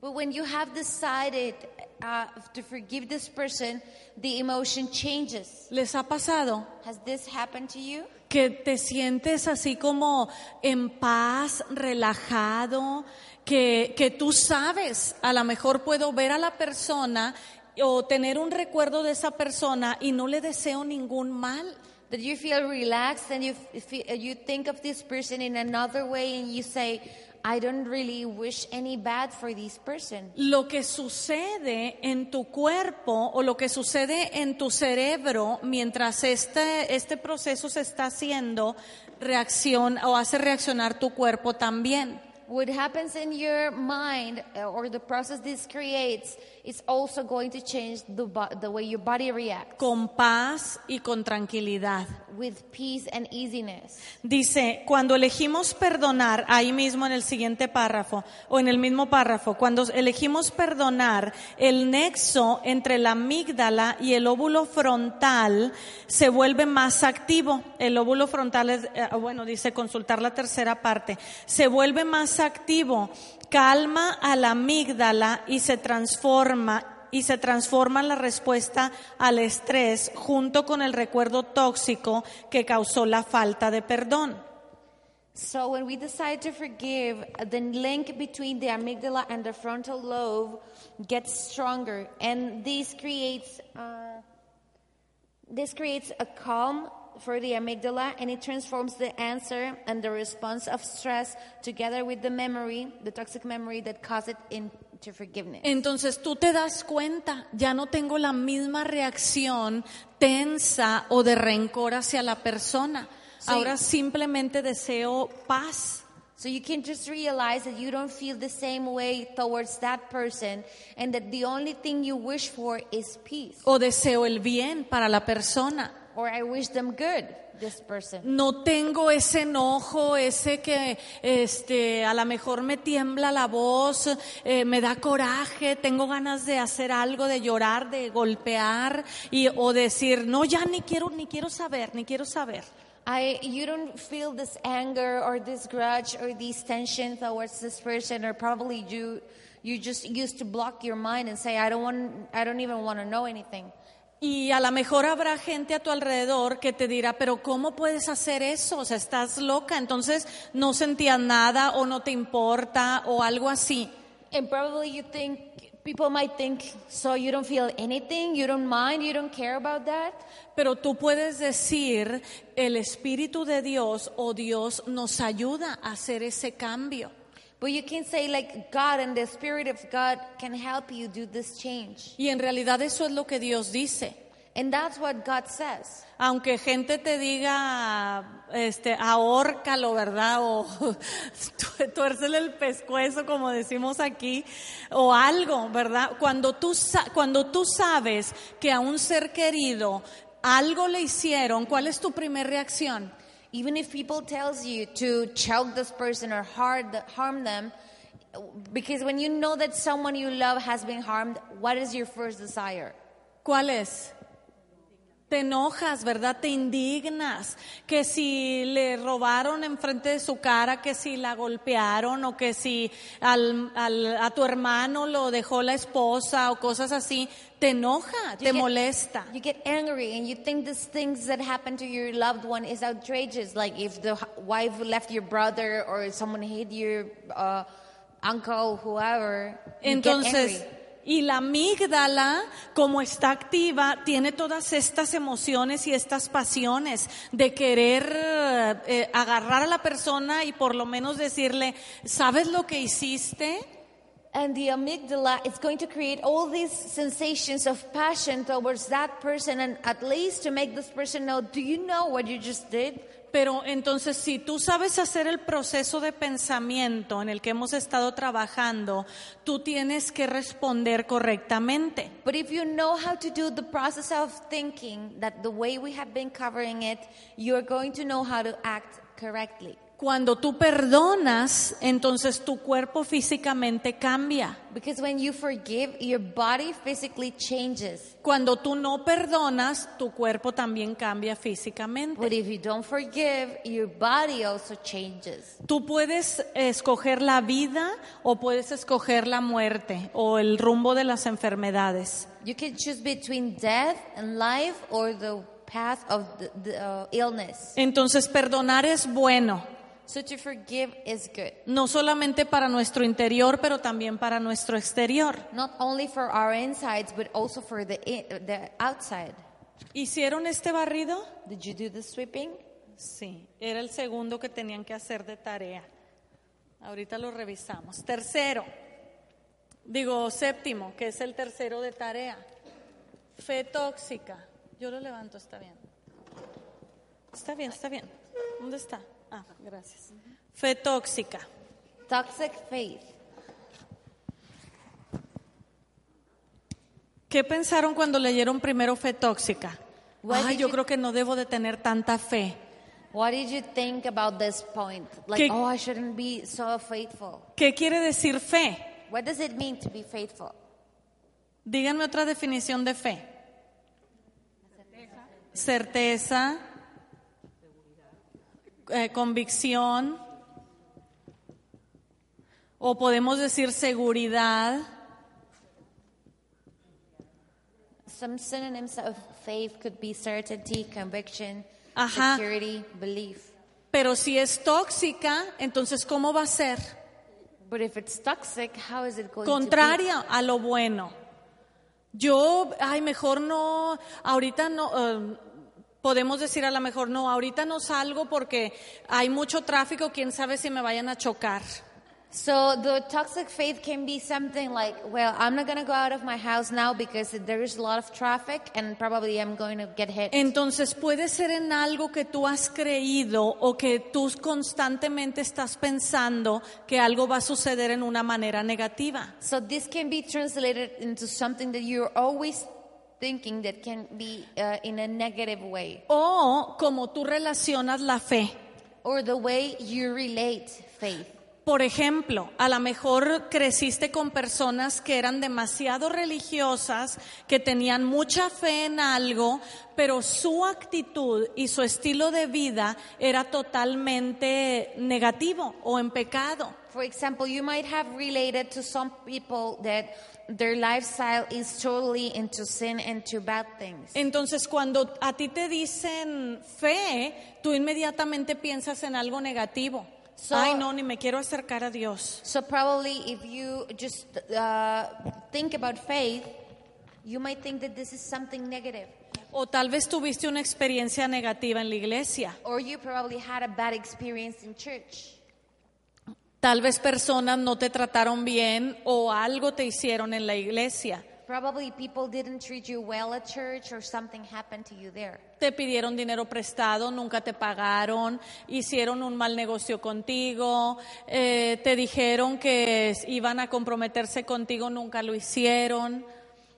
But when you have decided uh, to forgive this person, the emotion changes. ¿Les ha pasado? Has this happened to you? que te sientes así como en paz, relajado, que, que tú sabes, a lo mejor puedo ver a la persona o tener un recuerdo de esa persona y no le deseo ningún mal. That you feel relaxed and you, feel, you think of this person in another way and you say, I don't really wish any bad for this person. Lo que sucede en tu cuerpo o lo que sucede en tu cerebro mientras este, este proceso se está haciendo, reacciona o hace reaccionar tu cuerpo también. What happens in your mind uh, or the process this creates is also going to change the, the way your body reacts con paz y con tranquilidad. with peace and easiness. Dice, cuando elegimos perdonar, ahí mismo en el siguiente párrafo, o en el mismo párrafo, cuando elegimos perdonar, el nexo entre la amígdala y el óvulo frontal se vuelve más activo. El óvulo frontal es, eh, bueno, dice consultar la tercera parte, se vuelve más activo, calma a la amígdala y se transforma y se transforma la respuesta al estrés junto con el recuerdo tóxico que causó la falta de perdón. So when we decide to forgive, the link between the amygdala and the frontal lobe gets stronger, and this creates uh, this creates a calm for the amygdala, and it transforms the answer and the response of stress together with the memory, the toxic memory that caused it into forgiveness. Entonces tú te das cuenta, ya no tengo la misma reacción tensa o de rencor hacia la persona. Sí. Ahora simplemente deseo paz. So you can just realize that you don't feel the same way towards that person, and that the only thing you wish for is peace. o deseo el bien para la persona. Or I wish them good, this person. No tengo ese enojo, ese que este, a lo mejor me tiembla la voz, eh, me da coraje, tengo ganas de hacer algo, de llorar, de golpear y, o decir, no, ya ni quiero, ni quiero saber, ni quiero saber. I, you don't feel this anger or this grudge or this tension towards this person, or probably you, you just used to block your mind and say, I don't want, I don't even want to know anything. Y a lo mejor habrá gente a tu alrededor que te dirá, pero ¿cómo puedes hacer eso? O sea, estás loca, entonces no sentías nada o no te importa o algo así. And probably you think, people might think, so you don't feel anything, you don't mind, you don't care about that. Pero tú puedes decir, el Espíritu de Dios o Dios nos ayuda a hacer ese cambio. But you can say, like, God and the Spirit of God can help you do this change. Y en realidad eso es lo que Dios dice. And that's what God says. Aunque gente te diga, este, ahórcalo, ¿verdad? O tu- tuércele el pescuezo, como decimos aquí, o algo, ¿verdad? Cuando tú, cuando tú sabes que a un ser querido algo le hicieron, ¿cuál es tu primera reacción? Even if people tells you to choke this person or harm them, because when you know that someone you love has been harmed, what is your first desire? ¿Cuál es? Te enojas, ¿verdad? Te indignas. Que si le robaron enfrente de su cara, que si la golpearon o que si al, al- a tu hermano lo dejó la esposa o cosas así, te enoja, te get- molesta. You get angry and you think these things that happen to your loved one is outrageous. Like if the wife left your brother or someone hit your uh, uncle, whoever. You get Entonces, angry. Y la amígdala, como está activa, tiene todas estas emociones y estas pasiones de querer eh, agarrar a la persona y por lo menos decirle, ¿sabes lo que hiciste? And the amygdala is going to create all these sensations of passion towards that person, and at least to make this person know, do you know what you just did? Pero entonces, si tú sabes hacer el proceso de pensamiento en el que hemos estado trabajando, tú tienes que responder correctamente. But if you know how to do the process of thinking, that the way we have been covering it, you're going to know how to act correctly. Cuando tú perdonas, entonces tu cuerpo físicamente cambia. Because when you forgive, your body physically changes. Cuando tú no perdonas, tu cuerpo también cambia físicamente. But if you don't forgive, your body also changes. Tú puedes escoger la vida o puedes escoger la muerte o el rumbo de las enfermedades. You can choose between death and life or the path of the, the uh, illness. Entonces perdonar es bueno, So to forgive is good. no solamente para nuestro interior, pero también para nuestro exterior. Not only for our insides, but also for the, the outside. ¿Hicieron este barrido? Did you do the sweeping? Sí, era el segundo que tenían que hacer de tarea. Ahorita lo revisamos. Tercero, digo séptimo, que es el tercero de tarea. Fe tóxica. Yo lo levanto, está bien. Está bien, está bien. ¿Dónde está? Ah, gracias. Fe tóxica. Toxic faith. ¿Qué pensaron cuando leyeron primero fe tóxica? Ay, yo you- creo que no debo de tener tanta fe. What did you think about this point? Like, ¿Qué- oh, I shouldn't be so faithful. ¿Qué quiere decir fe? What does it mean to be faithful? Díganme otra definición de fe. Certeza, eh, convicción, o podemos decir seguridad, Some synonyms of faith could be certainty, conviction, Ajá. security, belief. pero si es tóxica, entonces ¿cómo va a ser? But if it's toxic, how is it going Contraria a lo bueno. Yo, ay, mejor no, ahorita no, eh, podemos decir a lo mejor no, ahorita no salgo porque hay mucho tráfico, quién sabe si me vayan a chocar. So the toxic faith can be something like, well, I'm not going to go out of my house now because there is a lot of traffic and probably I'm going to get hit. Entonces puede ser en algo que tú has creído o que tú constantemente estás pensando que algo va a suceder en una manera negativa. So this can be translated into something that you're always thinking that can be uh, in a negative way, O como tú relacionas la fe. or the way you relate faith. Por ejemplo, a lo mejor creciste con personas que eran demasiado religiosas, que tenían mucha fe en algo, pero su actitud y su estilo de vida era totalmente negativo o en pecado. For example, you might have related to some people that their lifestyle is totally into sin and to bad things. Entonces, cuando a ti te dicen fe, tú inmediatamente piensas en algo negativo. So- Ay, no, ni me quiero acercar a Dios. So probably if you just uh, think about faith, you might think that this is something negative. O tal vez tuviste una experiencia negativa en la iglesia. Or you probably had a bad experience in church. Tal vez personas no te trataron bien o algo te hicieron en la iglesia. Probably people didn't treat you well at church or something happened to you there. Te pidieron dinero prestado, nunca te pagaron, hicieron un mal negocio contigo, eh, te dijeron que iban a comprometerse contigo, nunca lo hicieron.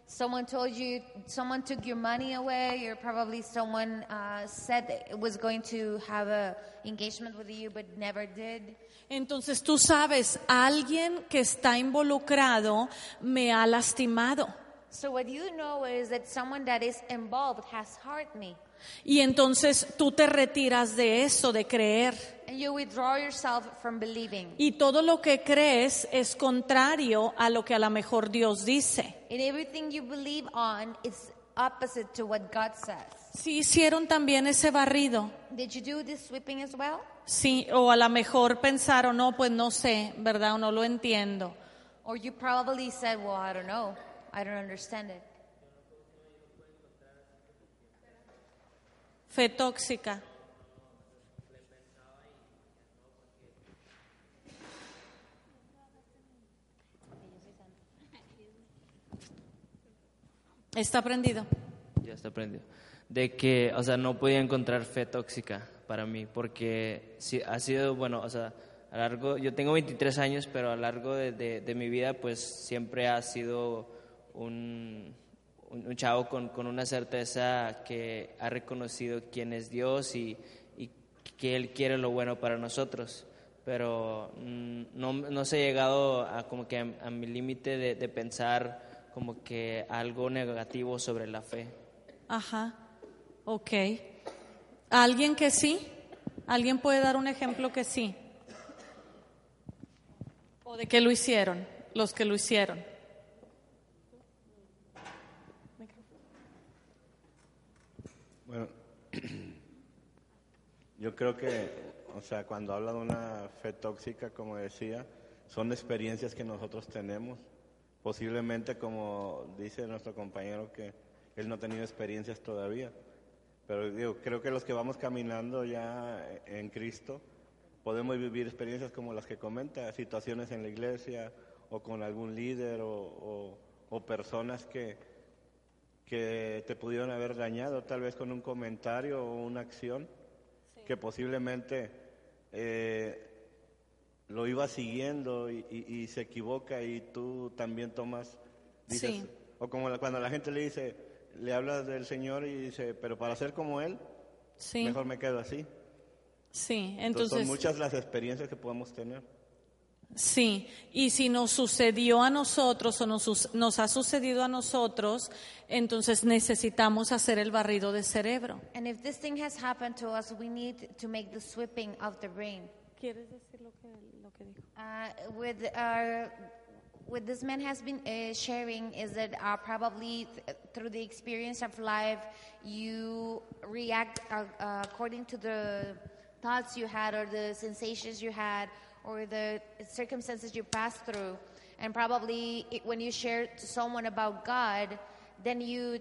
Someone told you, someone took your money away, or probably someone uh, said that it was going to have a engagement with you but never did. Entonces tú sabes, alguien que está involucrado me ha lastimado. So what you know is that someone that is involved has hurt me. Y entonces tú te retiras de eso, de creer. And you withdraw yourself from believing. Y todo lo que crees es contrario a lo que a lo mejor Dios dice. And everything you believe on is opposite to what God says. Sí hicieron también ese barrido. Did you do this sweeping as well? Sí, o a lo mejor pensaron, no, pues no sé, ¿verdad? O no lo entiendo. Or you probably said, well, I don't know. I don't understand it. Fe tóxica. Está prendido. Ya está aprendido. De que, o sea, no podía encontrar fe tóxica para mí, porque sí, ha sido, bueno, o sea, a largo, yo tengo 23 años, pero a lo largo de, de- de mi vida, pues siempre ha sido un, un, un chavo con, con una certeza que ha reconocido quién es Dios y, y que Él quiere lo bueno para nosotros. Pero mm, no, no se ha llegado a como que a, a mi límite de, de pensar como que algo negativo sobre la fe. Ajá. Ok. ¿Alguien que sí? ¿Alguien puede dar un ejemplo que sí? ¿O de qué lo hicieron? Los que lo hicieron. Bueno, yo creo que, o sea, cuando habla de una fe tóxica, como decía, son experiencias que nosotros tenemos. Posiblemente, como dice nuestro compañero, que él no ha tenido experiencias todavía. Pero digo, creo que los que vamos caminando ya en Cristo podemos vivir experiencias como las que comenta, situaciones en la iglesia o con algún líder o, o- o personas que, que te pudieron haber dañado, tal vez con un comentario o una acción que posiblemente eh, lo iba siguiendo y, y- y se equivoca y tú también tomas, dices, Sí. o como la- cuando la gente le dice, le hablas del Señor y dice, pero para ser como Él, Sí. mejor me quedo así. Sí. Entonces, Entonces, son muchas las experiencias que podemos tener. Sí, y si nos sucedió a nosotros o nos ha sucedido a nosotros, entonces necesitamos hacer el barrido de cerebro. And if this thing has happened to us, we need to make the sweeping of the brain. ¿Quieres decir lo que, lo que dijo? Uh, with our, what this man has been uh, sharing is that uh, probably th- through the experience of life, you react uh, uh, according to the thoughts you had or the sensations you had or the circumstances you passed through. And probably it, when you share to someone about God, then you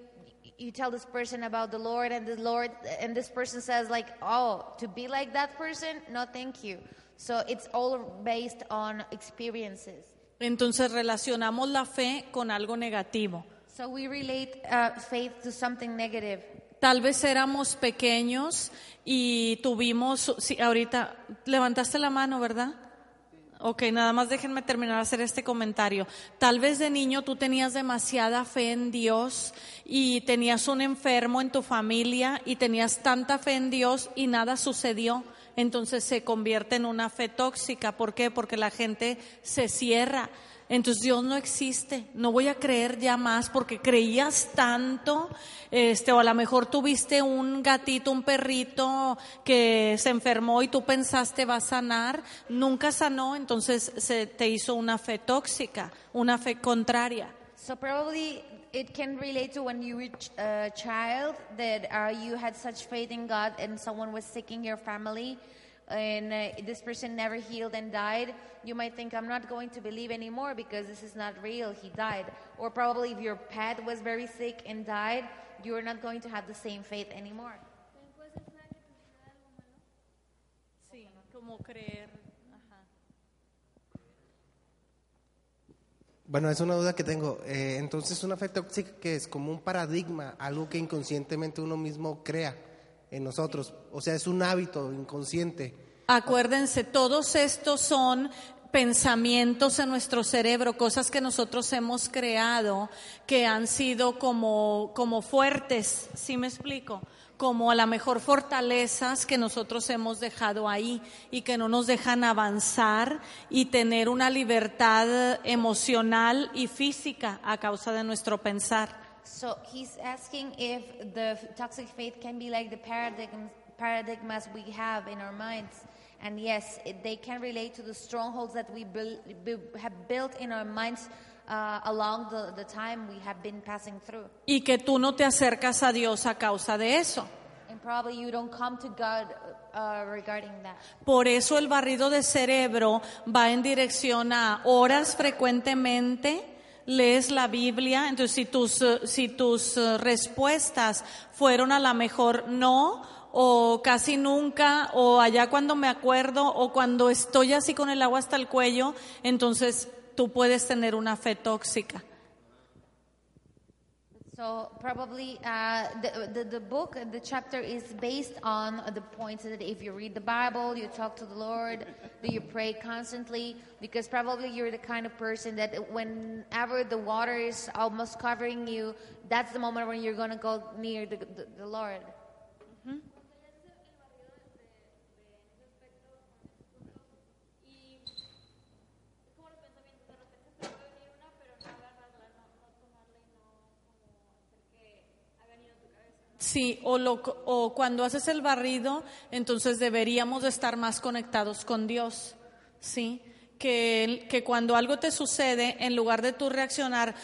you tell this person about the Lord and the Lord and this person says like, "Oh, to be like that person? No, thank you." So it's all based on experiences. Entonces relacionamos la fe con algo negativo. So we relate uh, faith to something negative. Tal vez éramos pequeños y tuvimos, sí, ahorita levantaste la mano, ¿verdad? Ok, nada más déjenme terminar de hacer este comentario. Tal vez de niño tú tenías demasiada fe en Dios y tenías un enfermo en tu familia y tenías tanta fe en Dios y nada sucedió. entonces se convierte en una fe tóxica. ¿Por qué? Porque la gente se cierra. Entonces Dios no existe, no voy a creer ya más porque creías tanto, este, o a lo mejor tuviste un gatito, un perrito que se enfermó y tú pensaste va a sanar, nunca sanó, entonces se te hizo una fe tóxica, una fe contraria. So probably it can relate to when you were a child that uh, you had such faith in God and someone was sick in your family and uh, this person never healed and died. You might think, I'm not going to believe anymore because this is not real. He died. Or probably if your pet was very sick and died, you're not going to have the same faith anymore. Sí, como creer. Bueno, es una duda que tengo. Eh, entonces, una fe tóxica que es como un paradigma, algo que inconscientemente uno mismo crea en nosotros. O sea, es un hábito inconsciente. Acuérdense, todos estos son pensamientos en nuestro cerebro, cosas que nosotros hemos creado que han sido como, como fuertes, ¿sí me explico? Como a la mejor fortalezas que nosotros hemos dejado ahí y que no nos dejan avanzar y tener una libertad emocional y física a causa de nuestro pensar. So he's asking if the toxic faith can be like the paradigms, paradigmas we have in our minds. And yes, it, they can relate to the strongholds that we buil- bu- have built in our minds uh, along the, the time we have been passing through. Y que tú no te acercas a Dios a causa de eso. And probably you don't come to God uh, regarding that. Por eso el barrido de cerebro va en dirección a oras frecuentemente, lees la Biblia, entonces si tus, eh, si tus eh, respuestas fueron a la mejor no, o casi nunca, o allá cuando me acuerdo, o cuando estoy así con el agua hasta el cuello, entonces tú puedes tener una fe tóxica. So probably uh, the, the the book, the chapter is based on the points that if you read the Bible, you talk to the Lord, do you pray constantly? Because probably you're the kind of person that whenever the water is almost covering you, that's the moment when you're going to go near the, the, the Lord. Sí, o, lo, o cuando haces el barrido, entonces deberíamos de estar más conectados con Dios, ¿sí? Que, que cuando algo te sucede, en lugar de tú reaccionar,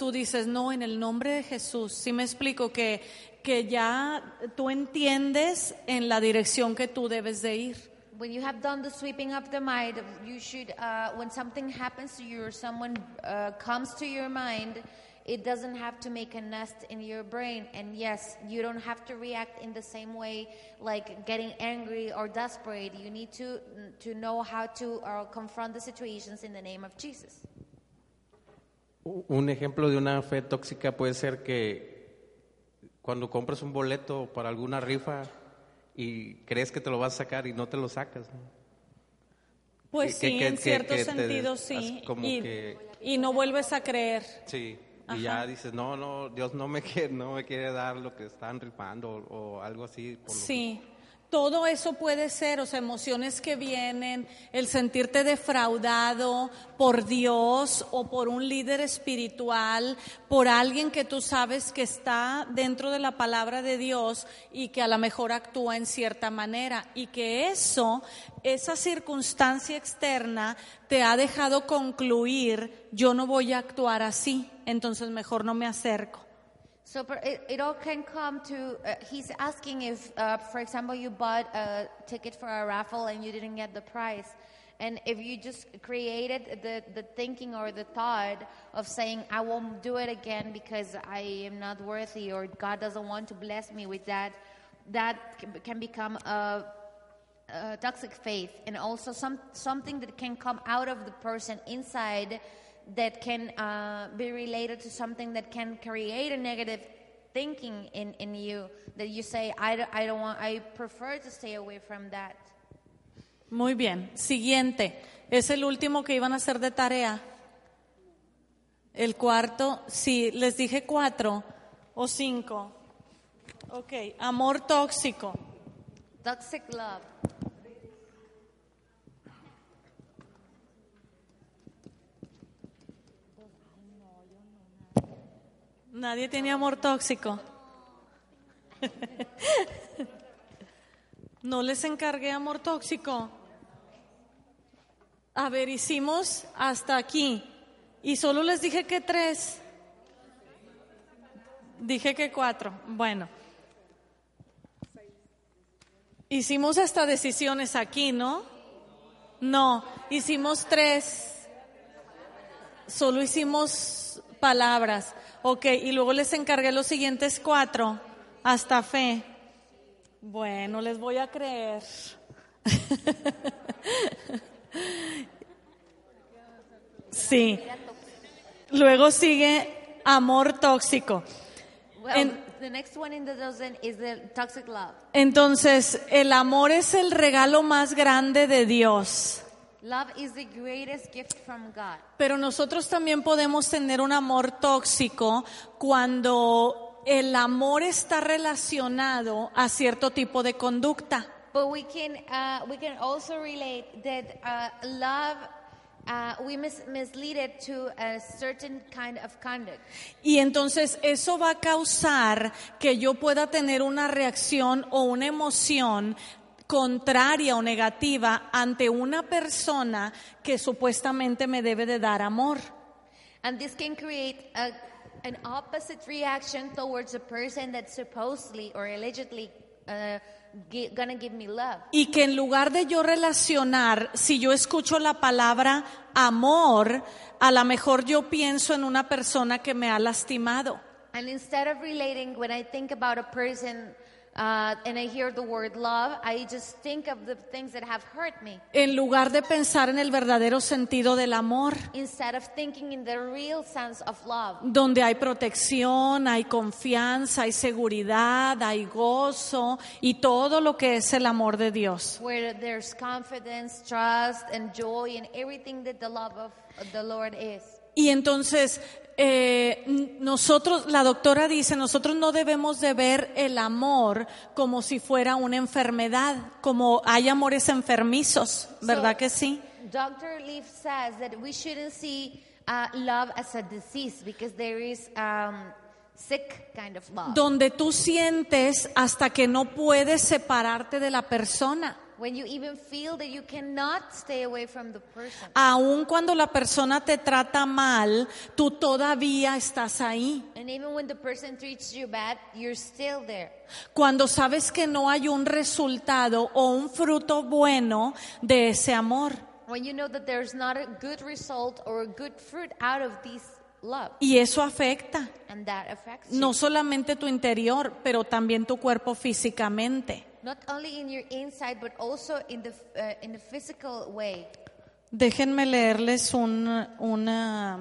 tú dices, no, en el nombre de Jesús. Sí me explico que, que ya tú entiendes en la dirección que tú debes de ir. When you have done the sweeping of the mind, you should, uh, when something happens to you or someone uh, comes to your mind, it doesn't have to make a nest in your brain. And yes, you don't have to react in the same way, like getting angry or desperate. You need to to know how to uh, confront the situations in the name of Jesus. Un ejemplo de una fe tóxica puede ser que cuando compras un boleto para alguna rifa y crees que te lo vas a sacar y no te lo sacas. ¿no? Pues Que- sí, que- en que- cierto te- sentido sí. como Y, que- y no vuelves a creer. Sí. Ajá. Y ya dices, no, no, Dios no me quiere, no me quiere dar lo que están rifando o, o algo así. por lo Sí, todo eso puede ser, o sea, emociones que vienen, el sentirte defraudado por Dios o por un líder espiritual, por alguien que tú sabes que está dentro de la palabra de Dios y que a lo mejor actúa en cierta manera y que eso, esa circunstancia externa te ha dejado concluir, yo no voy a actuar así, entonces mejor no me acerco. So it, it all can come to, uh, he's asking if, uh, for example, you bought a ticket for a raffle and you didn't get the prize. And if you just created the, the thinking or the thought of saying, I won't do it again because I am not worthy or God doesn't want to bless me with that, that can- become a, uh, toxic faith and also some something that can come out of the person inside that can uh, be related to something that can create a negative thinking in, in you that you say I, don't- I don't want I prefer to stay away from that Muy bien. Siguiente. Es el último que iban a hacer de tarea. El cuarto, sí, les dije cuatro o cinco. Ok, amor tóxico. toxic love Nadie tiene amor tóxico. No les encargué amor tóxico. A ver, hicimos hasta aquí. Y solo les dije que tres. Dije que cuatro. Bueno. Hicimos hasta decisiones aquí, ¿no? No, hicimos tres. Solo hicimos palabras. Ok, y luego les encargué los siguientes cuatro. Hasta fe. Bueno, les voy a creer. Sí. Luego sigue amor tóxico. Well, En- the next one in the dozen is the toxic love. Entonces, el amor es el regalo más grande de Dios. Love is the greatest gift from God. Pero nosotros también podemos tener un amor tóxico cuando el amor está relacionado a cierto tipo de conducta. But we can uh, we can also relate that uh, love uh, we mis- mislead it to a certain kind of conduct, Y entonces eso va a causar que yo pueda tener una reacción o una emoción contraria o negativa ante una persona que supuestamente me debe de dar amor. and this can create a, an opposite reaction towards a person that's supposedly or allegedly uh, gonna give me love. Y que en lugar de yo relacionar, si yo escucho la palabra amor, a lo mejor yo pienso en una persona que me ha lastimado. And instead of relating, when I think about a person uh, and I hear the word love, I just think of the things that have hurt me. En lugar de pensar en el verdadero sentido del amor, Instead of thinking in the real sense of love, donde hay protección, hay confianza, hay seguridad, hay gozo y todo lo que es el amor de Dios. where there's confidence, trust, and joy, and everything that the love of the Lord is. Y entonces, eh, nosotros, la doctora dice, nosotros no debemos de ver el amor como si fuera una enfermedad, como hay amores enfermizos, ¿verdad So- que sí? Dr. Leaf says that we shouldn't see uh, love as a disease because there is um, sick kind of love. Donde tú sientes hasta que no puedes separarte de la persona. When you even feel that you cannot stay away from the person. Aun cuando la persona te trata mal, tú todavía estás ahí. And even when the person treats you bad, you're still there. Cuando sabes que no hay un resultado o un fruto bueno de ese amor. When you know that there's not a good result or a good fruit out of this love. Y eso afecta And that affects no solamente tu interior, pero también tu cuerpo físicamente. Not only in your inside, but also in the, uh, in the physical way. Déjenme leerles un, una-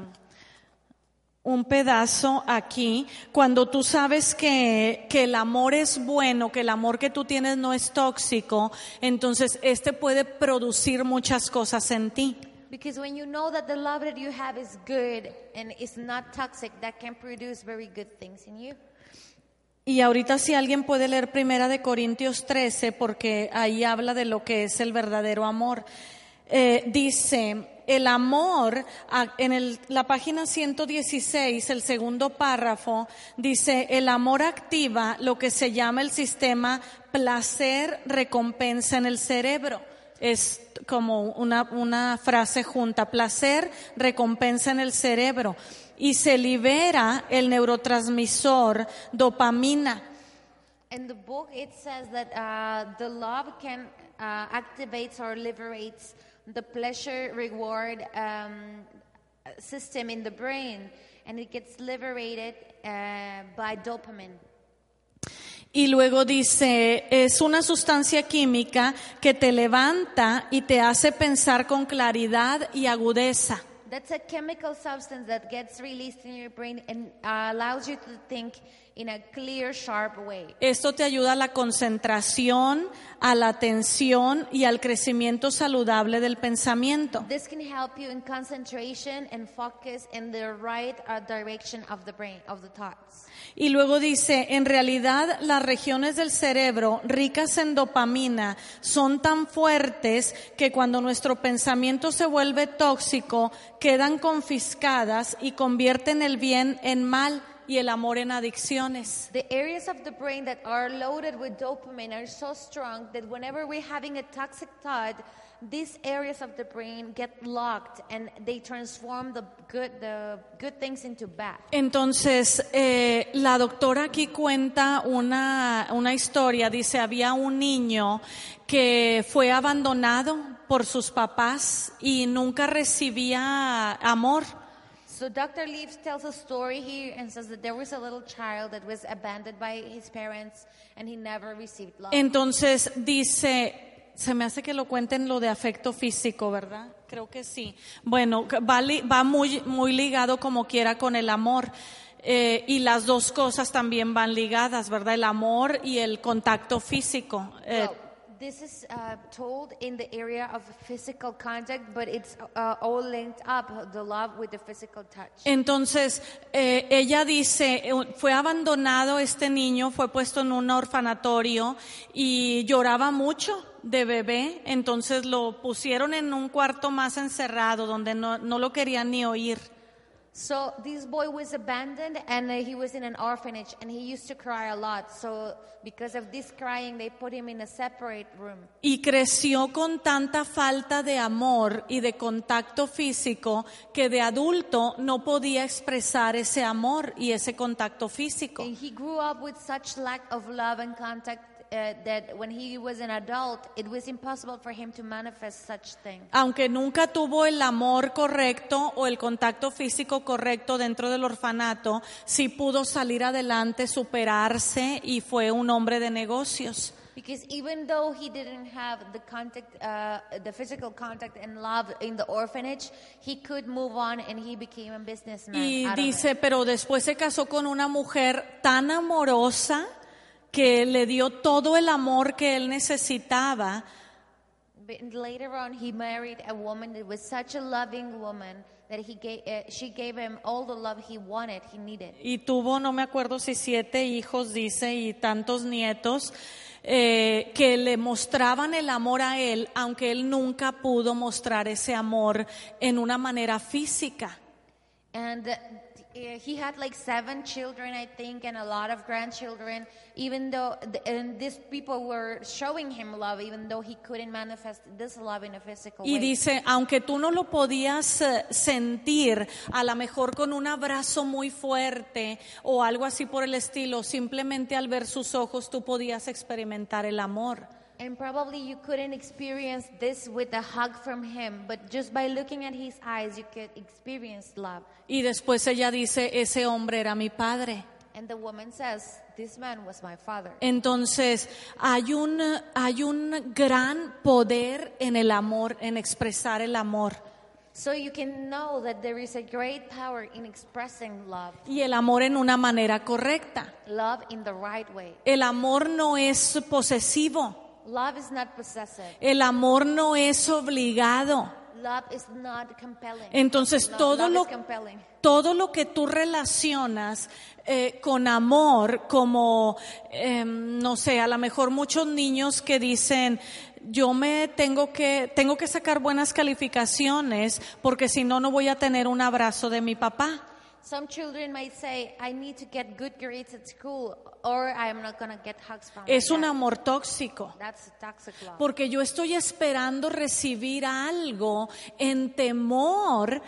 un pedazo aquí. Cuando tú sabes que, que el amor es bueno, que el amor que tú tienes no es tóxico, entonces este puede producir muchas cosas en ti. Because when you know that the love that you have is good and is not toxic, that can produce very good things in you. Y ahorita si alguien puede leer Primera de Corintios 13, porque ahí habla de lo que es el verdadero amor. Eh, dice, el amor, a- en la página 116, el segundo párrafo, dice, el amor activa lo que se llama el sistema placer-recompensa en el cerebro. Es como una, una frase junta, placer, recompensa en el cerebro. Y se libera el neurotransmisor dopamina. In the book, it says that uh, the love can uh, activates or liberates the pleasure reward um, system in the brain, and it gets liberated uh, by dopamine. Y luego dice, es una sustancia química que te levanta y te hace pensar con claridad y agudeza. That's a chemical substance that gets released in your brain and uh, allows you to think in a clear, sharp way. Esto te ayuda a la concentración, a la atención y al crecimiento saludable del pensamiento. This can help you in concentration and focus in the right uh, direction of the brain, of the thoughts. Y luego dice, en realidad las regiones del cerebro ricas en dopamina son tan fuertes que cuando nuestro pensamiento se vuelve tóxico, quedan confiscadas y convierten el bien en mal y el amor en adicciones. The areas of the brain that are loaded with dopamine are so strong that whenever we're having a toxic thought, these areas of the brain get locked and they transform the good, the good things into bad. Entonces, eh, la doctora aquí cuenta una, una historia. Dice, había un niño que fue abandonado por sus papás y nunca recibía amor. So Dr. Leaves tells a story here and says that there was a little child that was abandoned by his parents and he never received love. Entonces dice, se me hace que lo cuenten lo de afecto físico, ¿verdad? Creo que sí. Bueno, va, li- va muy, muy ligado como quiera con el amor. Eh, y las dos cosas también van ligadas, ¿verdad? El amor y el contacto físico. Eh, this is uh, told in the area of physical contact, but it's uh, all linked up, the love with the physical touch. Entonces, eh, ella dice, eh, fue abandonado este niño, fue puesto en un orfanatorio y lloraba mucho de bebé, entonces lo pusieron en un cuarto más encerrado donde no, no lo querían ni oír. So this boy was abandoned and uh, he was in an orphanage and he used to cry a lot. So because of this crying, they put him in a separate room. Y creció con tanta falta de amor y de contacto físico que de adulto no podía expresar ese amor y ese contacto físico. And he grew up with such lack of love and contact that when he was an adult, it was impossible for him to manifest such things. Aunque nunca tuvo el amor correcto o el contacto físico correcto dentro del orfanato, sí pudo salir adelante, superarse y fue un hombre de negocios. Because even though he didn't have the contact, uh, the physical contact and love in the orphanage, he could move on and he became a businessman. Y dice, pero después se casó con una mujer tan amorosa que le dio todo el amor que él necesitaba But later on, he married a woman that was such a loving woman that he gave, uh, she gave him all the love he wanted, he needed. y tuvo, no me acuerdo si siete hijos, dice, y tantos nietos, eh, que le mostraban el amor a él, aunque él nunca pudo mostrar ese amor en una manera física. And uh, he had like seven children, I think, and a lot of grandchildren. Even though, th- and these people were showing him love, even though he couldn't manifest this love in a physical Y way. dice, aunque tú no lo podías eh, sentir, a lo mejor con un abrazo muy fuerte o algo así por el estilo, simplemente al ver sus ojos tú podías experimentar el amor. And probably you couldn't experience this with a hug from him, but just by looking at his eyes, you could experience love. Y después ella dice, ese hombre era mi padre. And the woman says, This man was my father. Entonces, hay un, hay un gran poder en el amor, en expresar el amor. So you can know that there is a great power in expressing love, Y el amor en una manera correcta. love in the right way. El amor no es posesivo. Love is not possessive. El amor no es obligado. Love is not compelling. Entonces todo love lo, todo lo que tú relacionas eh, con amor, como, eh, no sé, a lo mejor muchos niños que dicen, yo me tengo que, tengo que sacar buenas calificaciones porque si no, no voy a tener un abrazo de mi papá. Some children might say, I need to get good grades at school, or I'm not going to get hugs from my Es un dad." amor tóxico. That's toxic love. Porque yo estoy esperando recibir algo en temor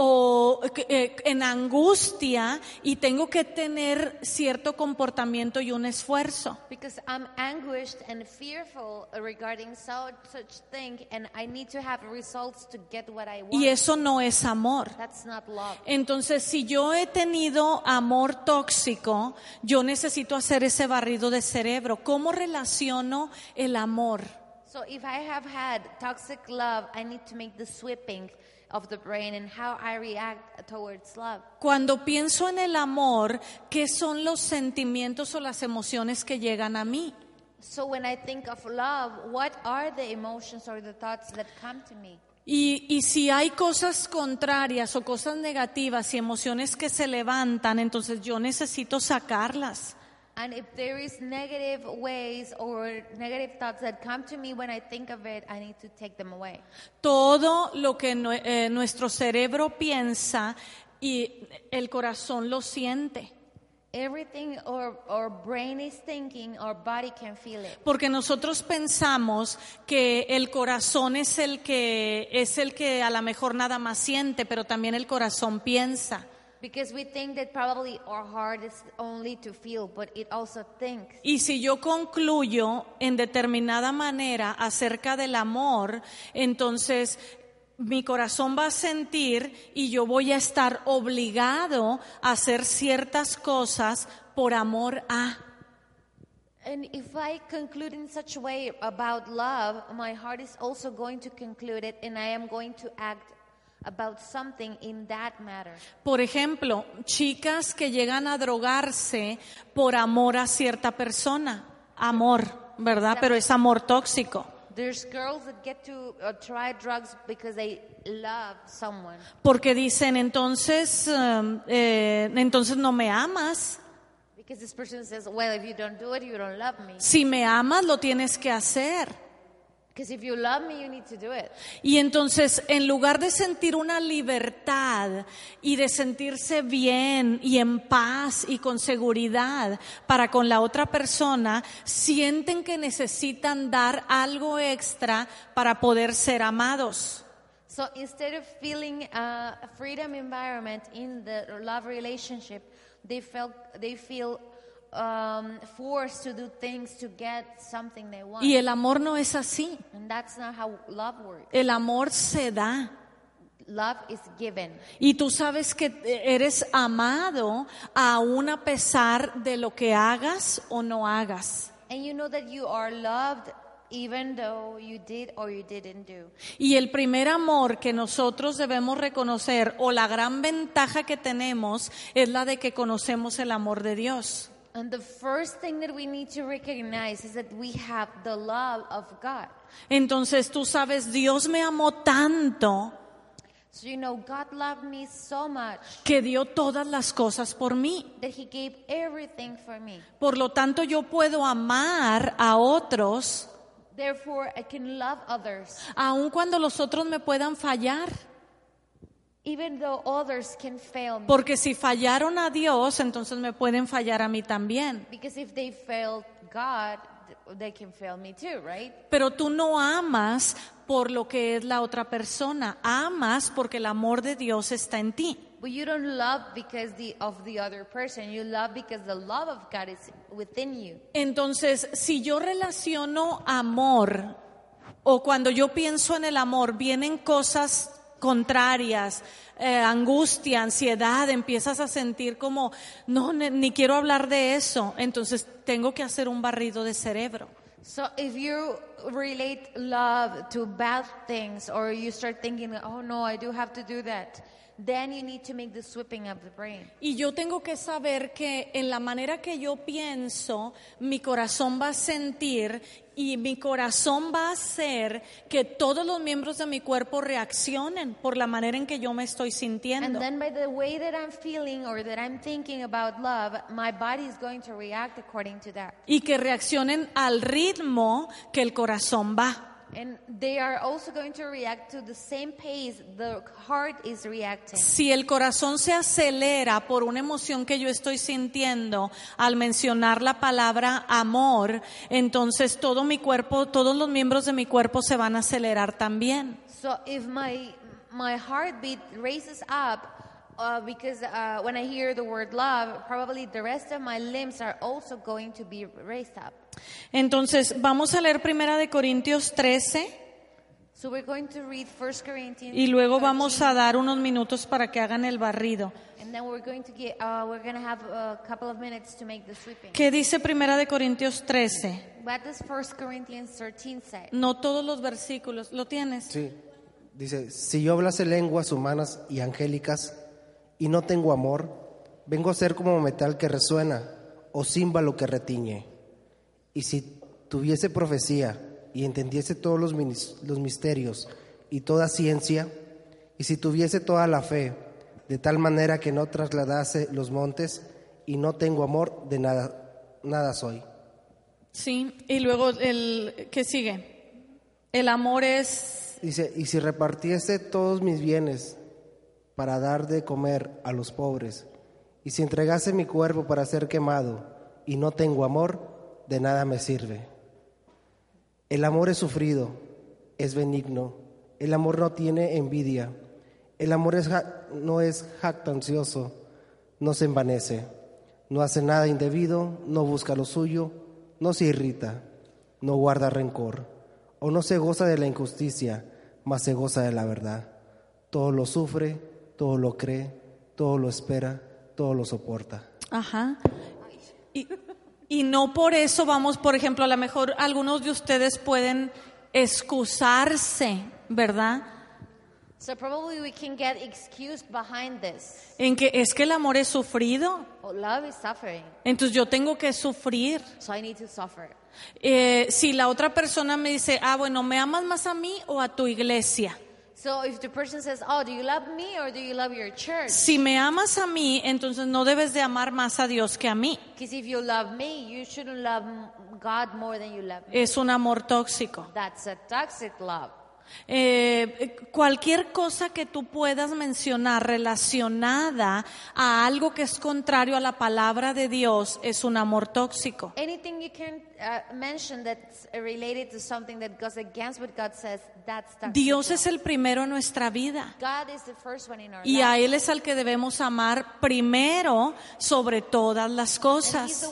o eh, en angustia y tengo que tener cierto comportamiento y un esfuerzo. Because I'm anguished and fearful regarding so, such thing, and I need to have results to get what I want. Y eso no es amor. That's not love. Entonces, si yo he tenido amor tóxico, yo necesito hacer ese barrido de cerebro. ¿Cómo relaciono el amor? So if I have had toxic love, I need to make the sweeping of the brain and how I react towards love. Cuando pienso en el amor, ¿qué son los sentimientos o las emociones que llegan a mí? So when I think of love, what are the emotions or the thoughts that come to me? Y, y si hay cosas contrarias o cosas negativas y emociones que se levantan, entonces yo necesito sacarlas. And if there is negative ways or negative thoughts that come to me when I think of it, I need to take them away. Todo lo que nue- eh, nuestro cerebro piensa y el corazón lo siente. everything our, our brain is thinking, our body can feel it. Porque nosotros pensamos que el corazón es el que es el que a lo mejor nada más siente, pero también el corazón piensa. Because we think that probably our heart is only to feel, but it also thinks. Y si yo concluyo en determinada manera acerca del amor, entonces mi corazón va a sentir y yo voy a estar obligado a hacer ciertas cosas por amor a. And if I conclude in such a way about love, my heart is also going to conclude it, and I am going to act about something in that matter. Por ejemplo, chicas que llegan a drogarse por amor a cierta persona. Amor, ¿verdad? Pero es amor tóxico. There's girls that get to uh, try drugs because they love someone. Porque dicen, entonces, um, eh, entonces no me amas. Because this person says, well, if you don't do it, you don't love me. Si me amas, lo tienes que hacer. Because if you love me, you need to do it. Y entonces, en lugar de sentir una libertad y de sentirse bien y en paz y con seguridad para con la otra persona, sienten que necesitan dar algo extra para poder ser amados. So instead of feeling a freedom environment in the love relationship, they felt they feel um, forced to do things to get something they want. Y el amor no es así. And that's not how love works. El amor se da. Love is given. Y tú sabes que eres amado aún a pesar de lo que hagas o no hagas. And you know that you are loved even though you did or you didn't do. Y el primer amor que nosotros debemos reconocer o la gran ventaja que tenemos es la de que conocemos el amor de Dios. And the first thing that we need to recognize is that we have the love of God. Entonces tú sabes, Dios me amó tanto So you know God loved me so much que dio todas las cosas por mí. that he gave everything for me. Por lo tanto, yo puedo amar a otros Therefore I can love others aun cuando los otros me puedan fallar. Even though others can fail me. Porque si fallaron a Dios, entonces me pueden fallar a mí también. Because if they failed God, they can fail me too, right? Pero tú no amas por lo que es la otra persona, amas porque el amor de Dios está en ti. But you don't love because the, of the other person. You love because the love of God is within you. Entonces, si yo relaciono amor o cuando yo pienso en el amor, vienen cosas contrarias, eh, angustia, ansiedad, empiezas a sentir como, no, ni, ni quiero hablar de eso, entonces tengo que hacer un barrido de cerebro. So if you relate love to bad things or you start thinking, oh no, I do have to do that, then you need to make the sweeping of the brain. Y yo tengo que saber que en la manera que yo pienso, mi corazón va a sentir y mi corazón va a hacer que todos los miembros de mi cuerpo reaccionen por la manera en que yo me estoy And sintiendo. then by the way that I'm feeling or that I'm thinking about love, my body is going to react according to that. Y que reaccionen al ritmo que el corazón va. And they are also going to react to the same pace the heart is reacting. Si el corazón se acelera por una emoción que yo estoy sintiendo al mencionar la palabra amor, entonces todo mi cuerpo, todos los miembros de mi cuerpo se van a acelerar también. So if my my heartbeat raises up uh, because uh, when I hear the word love, probably the rest of my limbs are also going to be raised up. Entonces, vamos a leer primera de Corintios 13 So we're going to read 1 Corinthians y luego vamos 13, a dar unos minutos para que hagan el barrido. and then we're going to get uh, we're going to have a couple of minutes to make the sweeping. ¿Qué dice primera de Corintios 13? What does 1 Corinthians 13 say? No todos los versículos, ¿lo tienes? Sí. Dice, si yo hablase lenguas humanas y angélicas y no tengo amor, vengo a ser como metal que resuena o címbalo que retiñe. Y si tuviese profecía y entendiese todos los, misterios y toda ciencia, y si tuviese toda la fe, de tal manera que no trasladase los montes y no tengo amor, de nada, nada soy. Sí, y luego el ¿qué sigue? El amor es Dice, y si repartiese todos mis bienes para dar de comer a los pobres, Y si entregase mi cuerpo para ser quemado y no tengo amor, de nada me sirve. El amor es sufrido, es benigno. El amor no tiene envidia. El amor no es jactancioso, no se envanece, no hace nada indebido, no busca lo suyo, no se irrita, no guarda rencor, o no se goza de la injusticia, mas se goza de la verdad. Todo lo sufre, todo lo cree, todo lo espera, todo lo soporta. Ajá. Y, y no por eso vamos, por ejemplo, a lo mejor algunos de ustedes pueden excusarse, ¿verdad? So probably we can get excused behind this. En que es que el amor es sufrido, Oh, love is suffering, entonces yo tengo que sufrir. so I need to suffer. Eh, si la otra persona me dice, ah, bueno, ¿me amas más a mí o a tu iglesia? So if the person says, "Oh, do you love me or do you love your church?" Si me amas a mí, entonces no debes de amar más a Dios que a mí. Because if you love me, you shouldn't love God more than you love me. Es un amor tóxico. That's a toxic love. Eh, cualquier cosa que tú puedas mencionar relacionada a algo que es contrario a la palabra de Dios es un amor tóxico. Anything you can mention that's related to something that goes against what God says, that's toxic. Dios es el primero en nuestra vida God is the first one in our y a. Él es al que debemos amar primero sobre todas las cosas.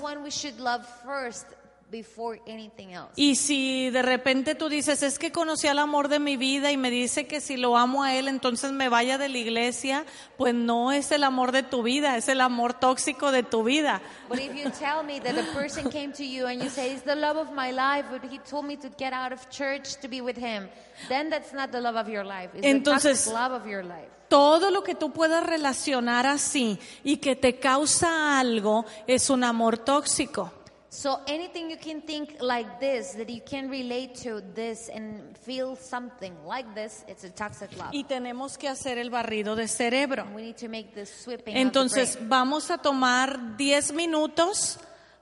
Before anything else. Y si de repente tú dices, es que conocí al amor de mi vida y me dice que si lo amo a Él, entonces me vaya de la iglesia, pues no es el amor de tu vida, es el amor tóxico de tu vida. But if you tell me that a person came to you and you say, it's the love of my life, but he told me to get out of church to be with him, then that's not the love of your life. It's Entonces- the toxic love of your life. Todo lo que tú puedas relacionar así y que te causa algo es un amor tóxico. So anything you can think like this, that you can relate to this and feel something like this, it's a toxic love. Y tenemos que hacer el barrido de cerebro. We need to make this sweeping of the Entonces brain. vamos a tomar 10 minutos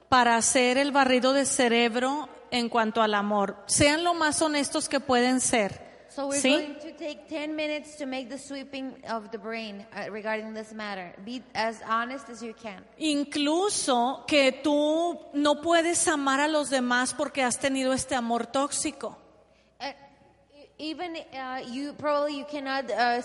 para hacer el barrido de cerebro en cuanto al amor. Sean lo más honestos que pueden ser. So we're ¿Sí? going to take 10 minutes to make the sweeping of the brain uh, regarding this matter. Be as honest as you can. Incluso que tú no puedes amar a los demás porque has tenido este amor tóxico. Uh, e- even uh, you probably you cannot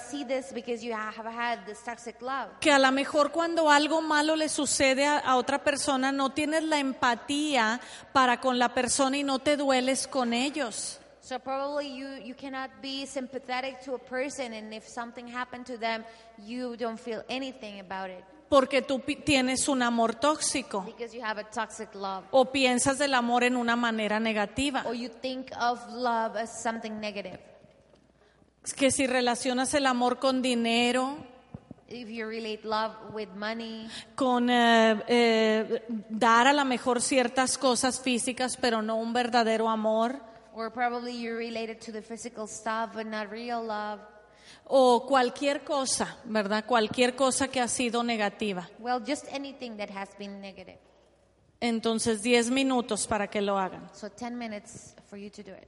see this because you have had this toxic love. Que a lo mejor cuando algo malo le sucede a, a otra persona no tienes la empatía para con la persona y no te dueles con ellos. So probably you, you cannot be sympathetic to a person and if something happened to them, you don't feel anything about it Porque tú tienes un amor tóxico because you have a toxic love. o piensas del amor en una manera negativa. Or you think of love as something negative. Que si relacionas el amor con dinero, If you relate love with money, con eh, eh, dar a lo mejor ciertas cosas físicas, pero no un verdadero amor, or probably you relate it to the physical stuff but not real love. o cualquier cosa, ¿verdad? Cualquier cosa que ha sido negativa. Well, just anything that has been negative. Entonces, 10 minutos para que lo hagan. So 10 minutes for you to do it.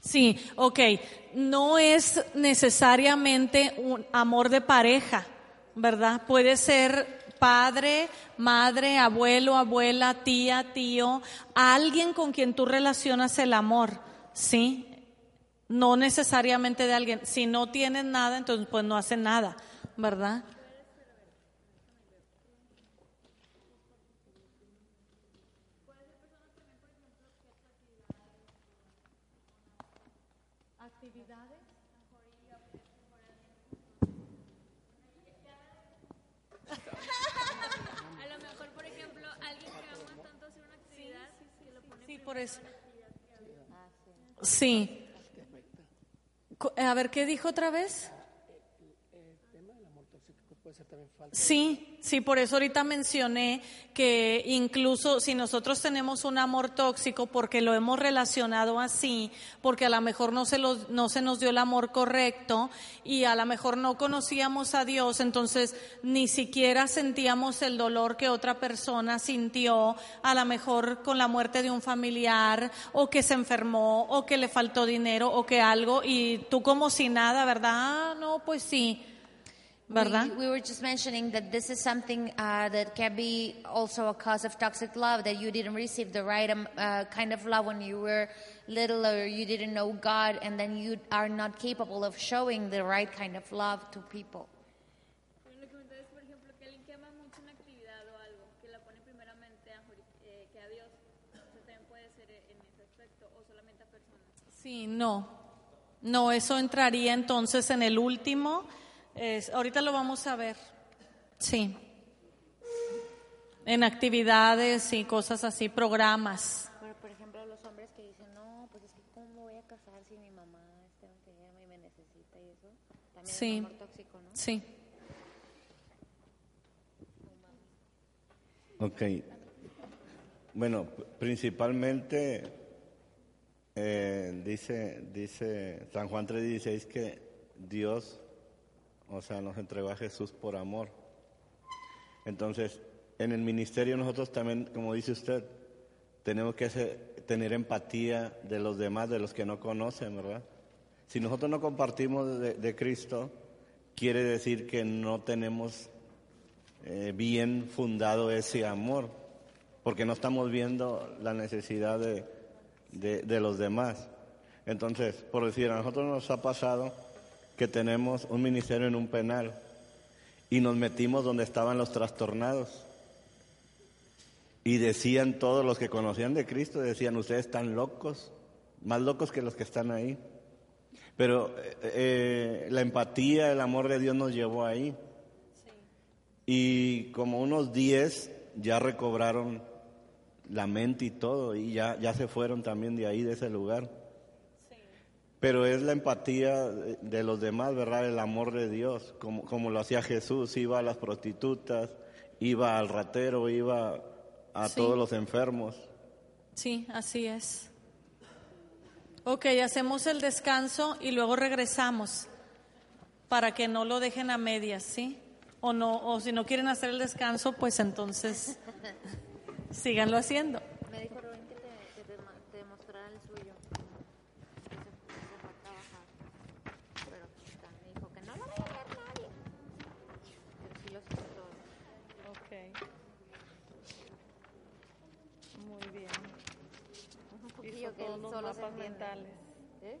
Sí, ok. No es necesariamente un amor de pareja, ¿verdad? Puede ser padre, madre, abuelo, abuela, tía, tío, alguien con quien tú relacionas el amor, ¿sí? No necesariamente de alguien. Si no tienes nada, entonces pues no hacen nada, ¿verdad? A lo mejor, por ejemplo, alguien que ama tanto hacer una actividad que Sí, A ver, ¿qué dijo otra vez? Sí, sí, por eso ahorita mencioné que incluso si nosotros tenemos un amor tóxico porque lo hemos relacionado así, porque a lo mejor no se, los- no se nos dio el amor correcto y a lo mejor no conocíamos a Dios, entonces ni siquiera sentíamos el dolor que otra persona sintió, a lo mejor con la muerte de un familiar o que se enfermó o que le faltó dinero o que algo y tú como si nada, ¿verdad? Ah, no, pues sí. ¿Verdad? We, we were just mentioning that this is something uh, that can be also a cause of toxic love, that you didn't receive the right um, uh, kind of love when you were little or you didn't know God, and then you are not capable of showing the right kind of love to people. Lo que me entonces, por ejemplo, que alguien que ama mucho una actividad o algo, que la pone primeramente a, Jori- que a Dios, o sea, también puede ser en ese aspecto, o solamente a personas. Sí, no. No, eso entraría entonces en el último. Es- ahorita lo vamos a ver. Sí. En actividades y cosas así, programas. Pero, por ejemplo, los hombres que dicen, no, pues es que cómo voy a casar si mi mamá está enferma y me necesita y eso, también Sí. es amor tóxico, ¿no? Sí. Ok. Bueno, principalmente eh, dice, dice San Juan 3:16 que Dios, o sea, nos entregó a Jesús por amor. Entonces, en el ministerio nosotros también, como dice usted, tenemos que hacer- tener empatía de los demás, de los que no conocen, ¿verdad? Si nosotros no compartimos de, Cristo, quiere decir que no tenemos eh, bien fundado ese amor, porque no estamos viendo la necesidad de- de los demás. Entonces, por decir, a nosotros nos ha pasado que tenemos un ministerio en un penal y nos metimos donde estaban los trastornados. Y decían todos los que conocían de Cristo, decían, ustedes están locos, más locos que los que están ahí. Pero eh, eh, la empatía, el amor de Dios nos llevó ahí. Y como unos 10 ya recobraron la mente y todo, y ya, ya se fueron también de ahí, de ese lugar. Pero es la empatía de, los demás, ¿verdad? El amor de Dios, como, como lo hacía Jesús, iba a las prostitutas, iba al ratero, iba a Sí. todos los enfermos. Sí, así es. Ok, hacemos el descanso y luego regresamos para que no lo dejen a medias, ¿sí? O no, o si no quieren hacer el descanso, pues entonces síganlo haciendo. Me dijo Rubén que te, que te, ma- te mostrara el suyo. Que se, se fue a trabajar. Pero aquí está. Me dijo que no lo vaya a ver nadie. Pero sí los hice todos. Ok. Que él solo se entiende. ¿Eh?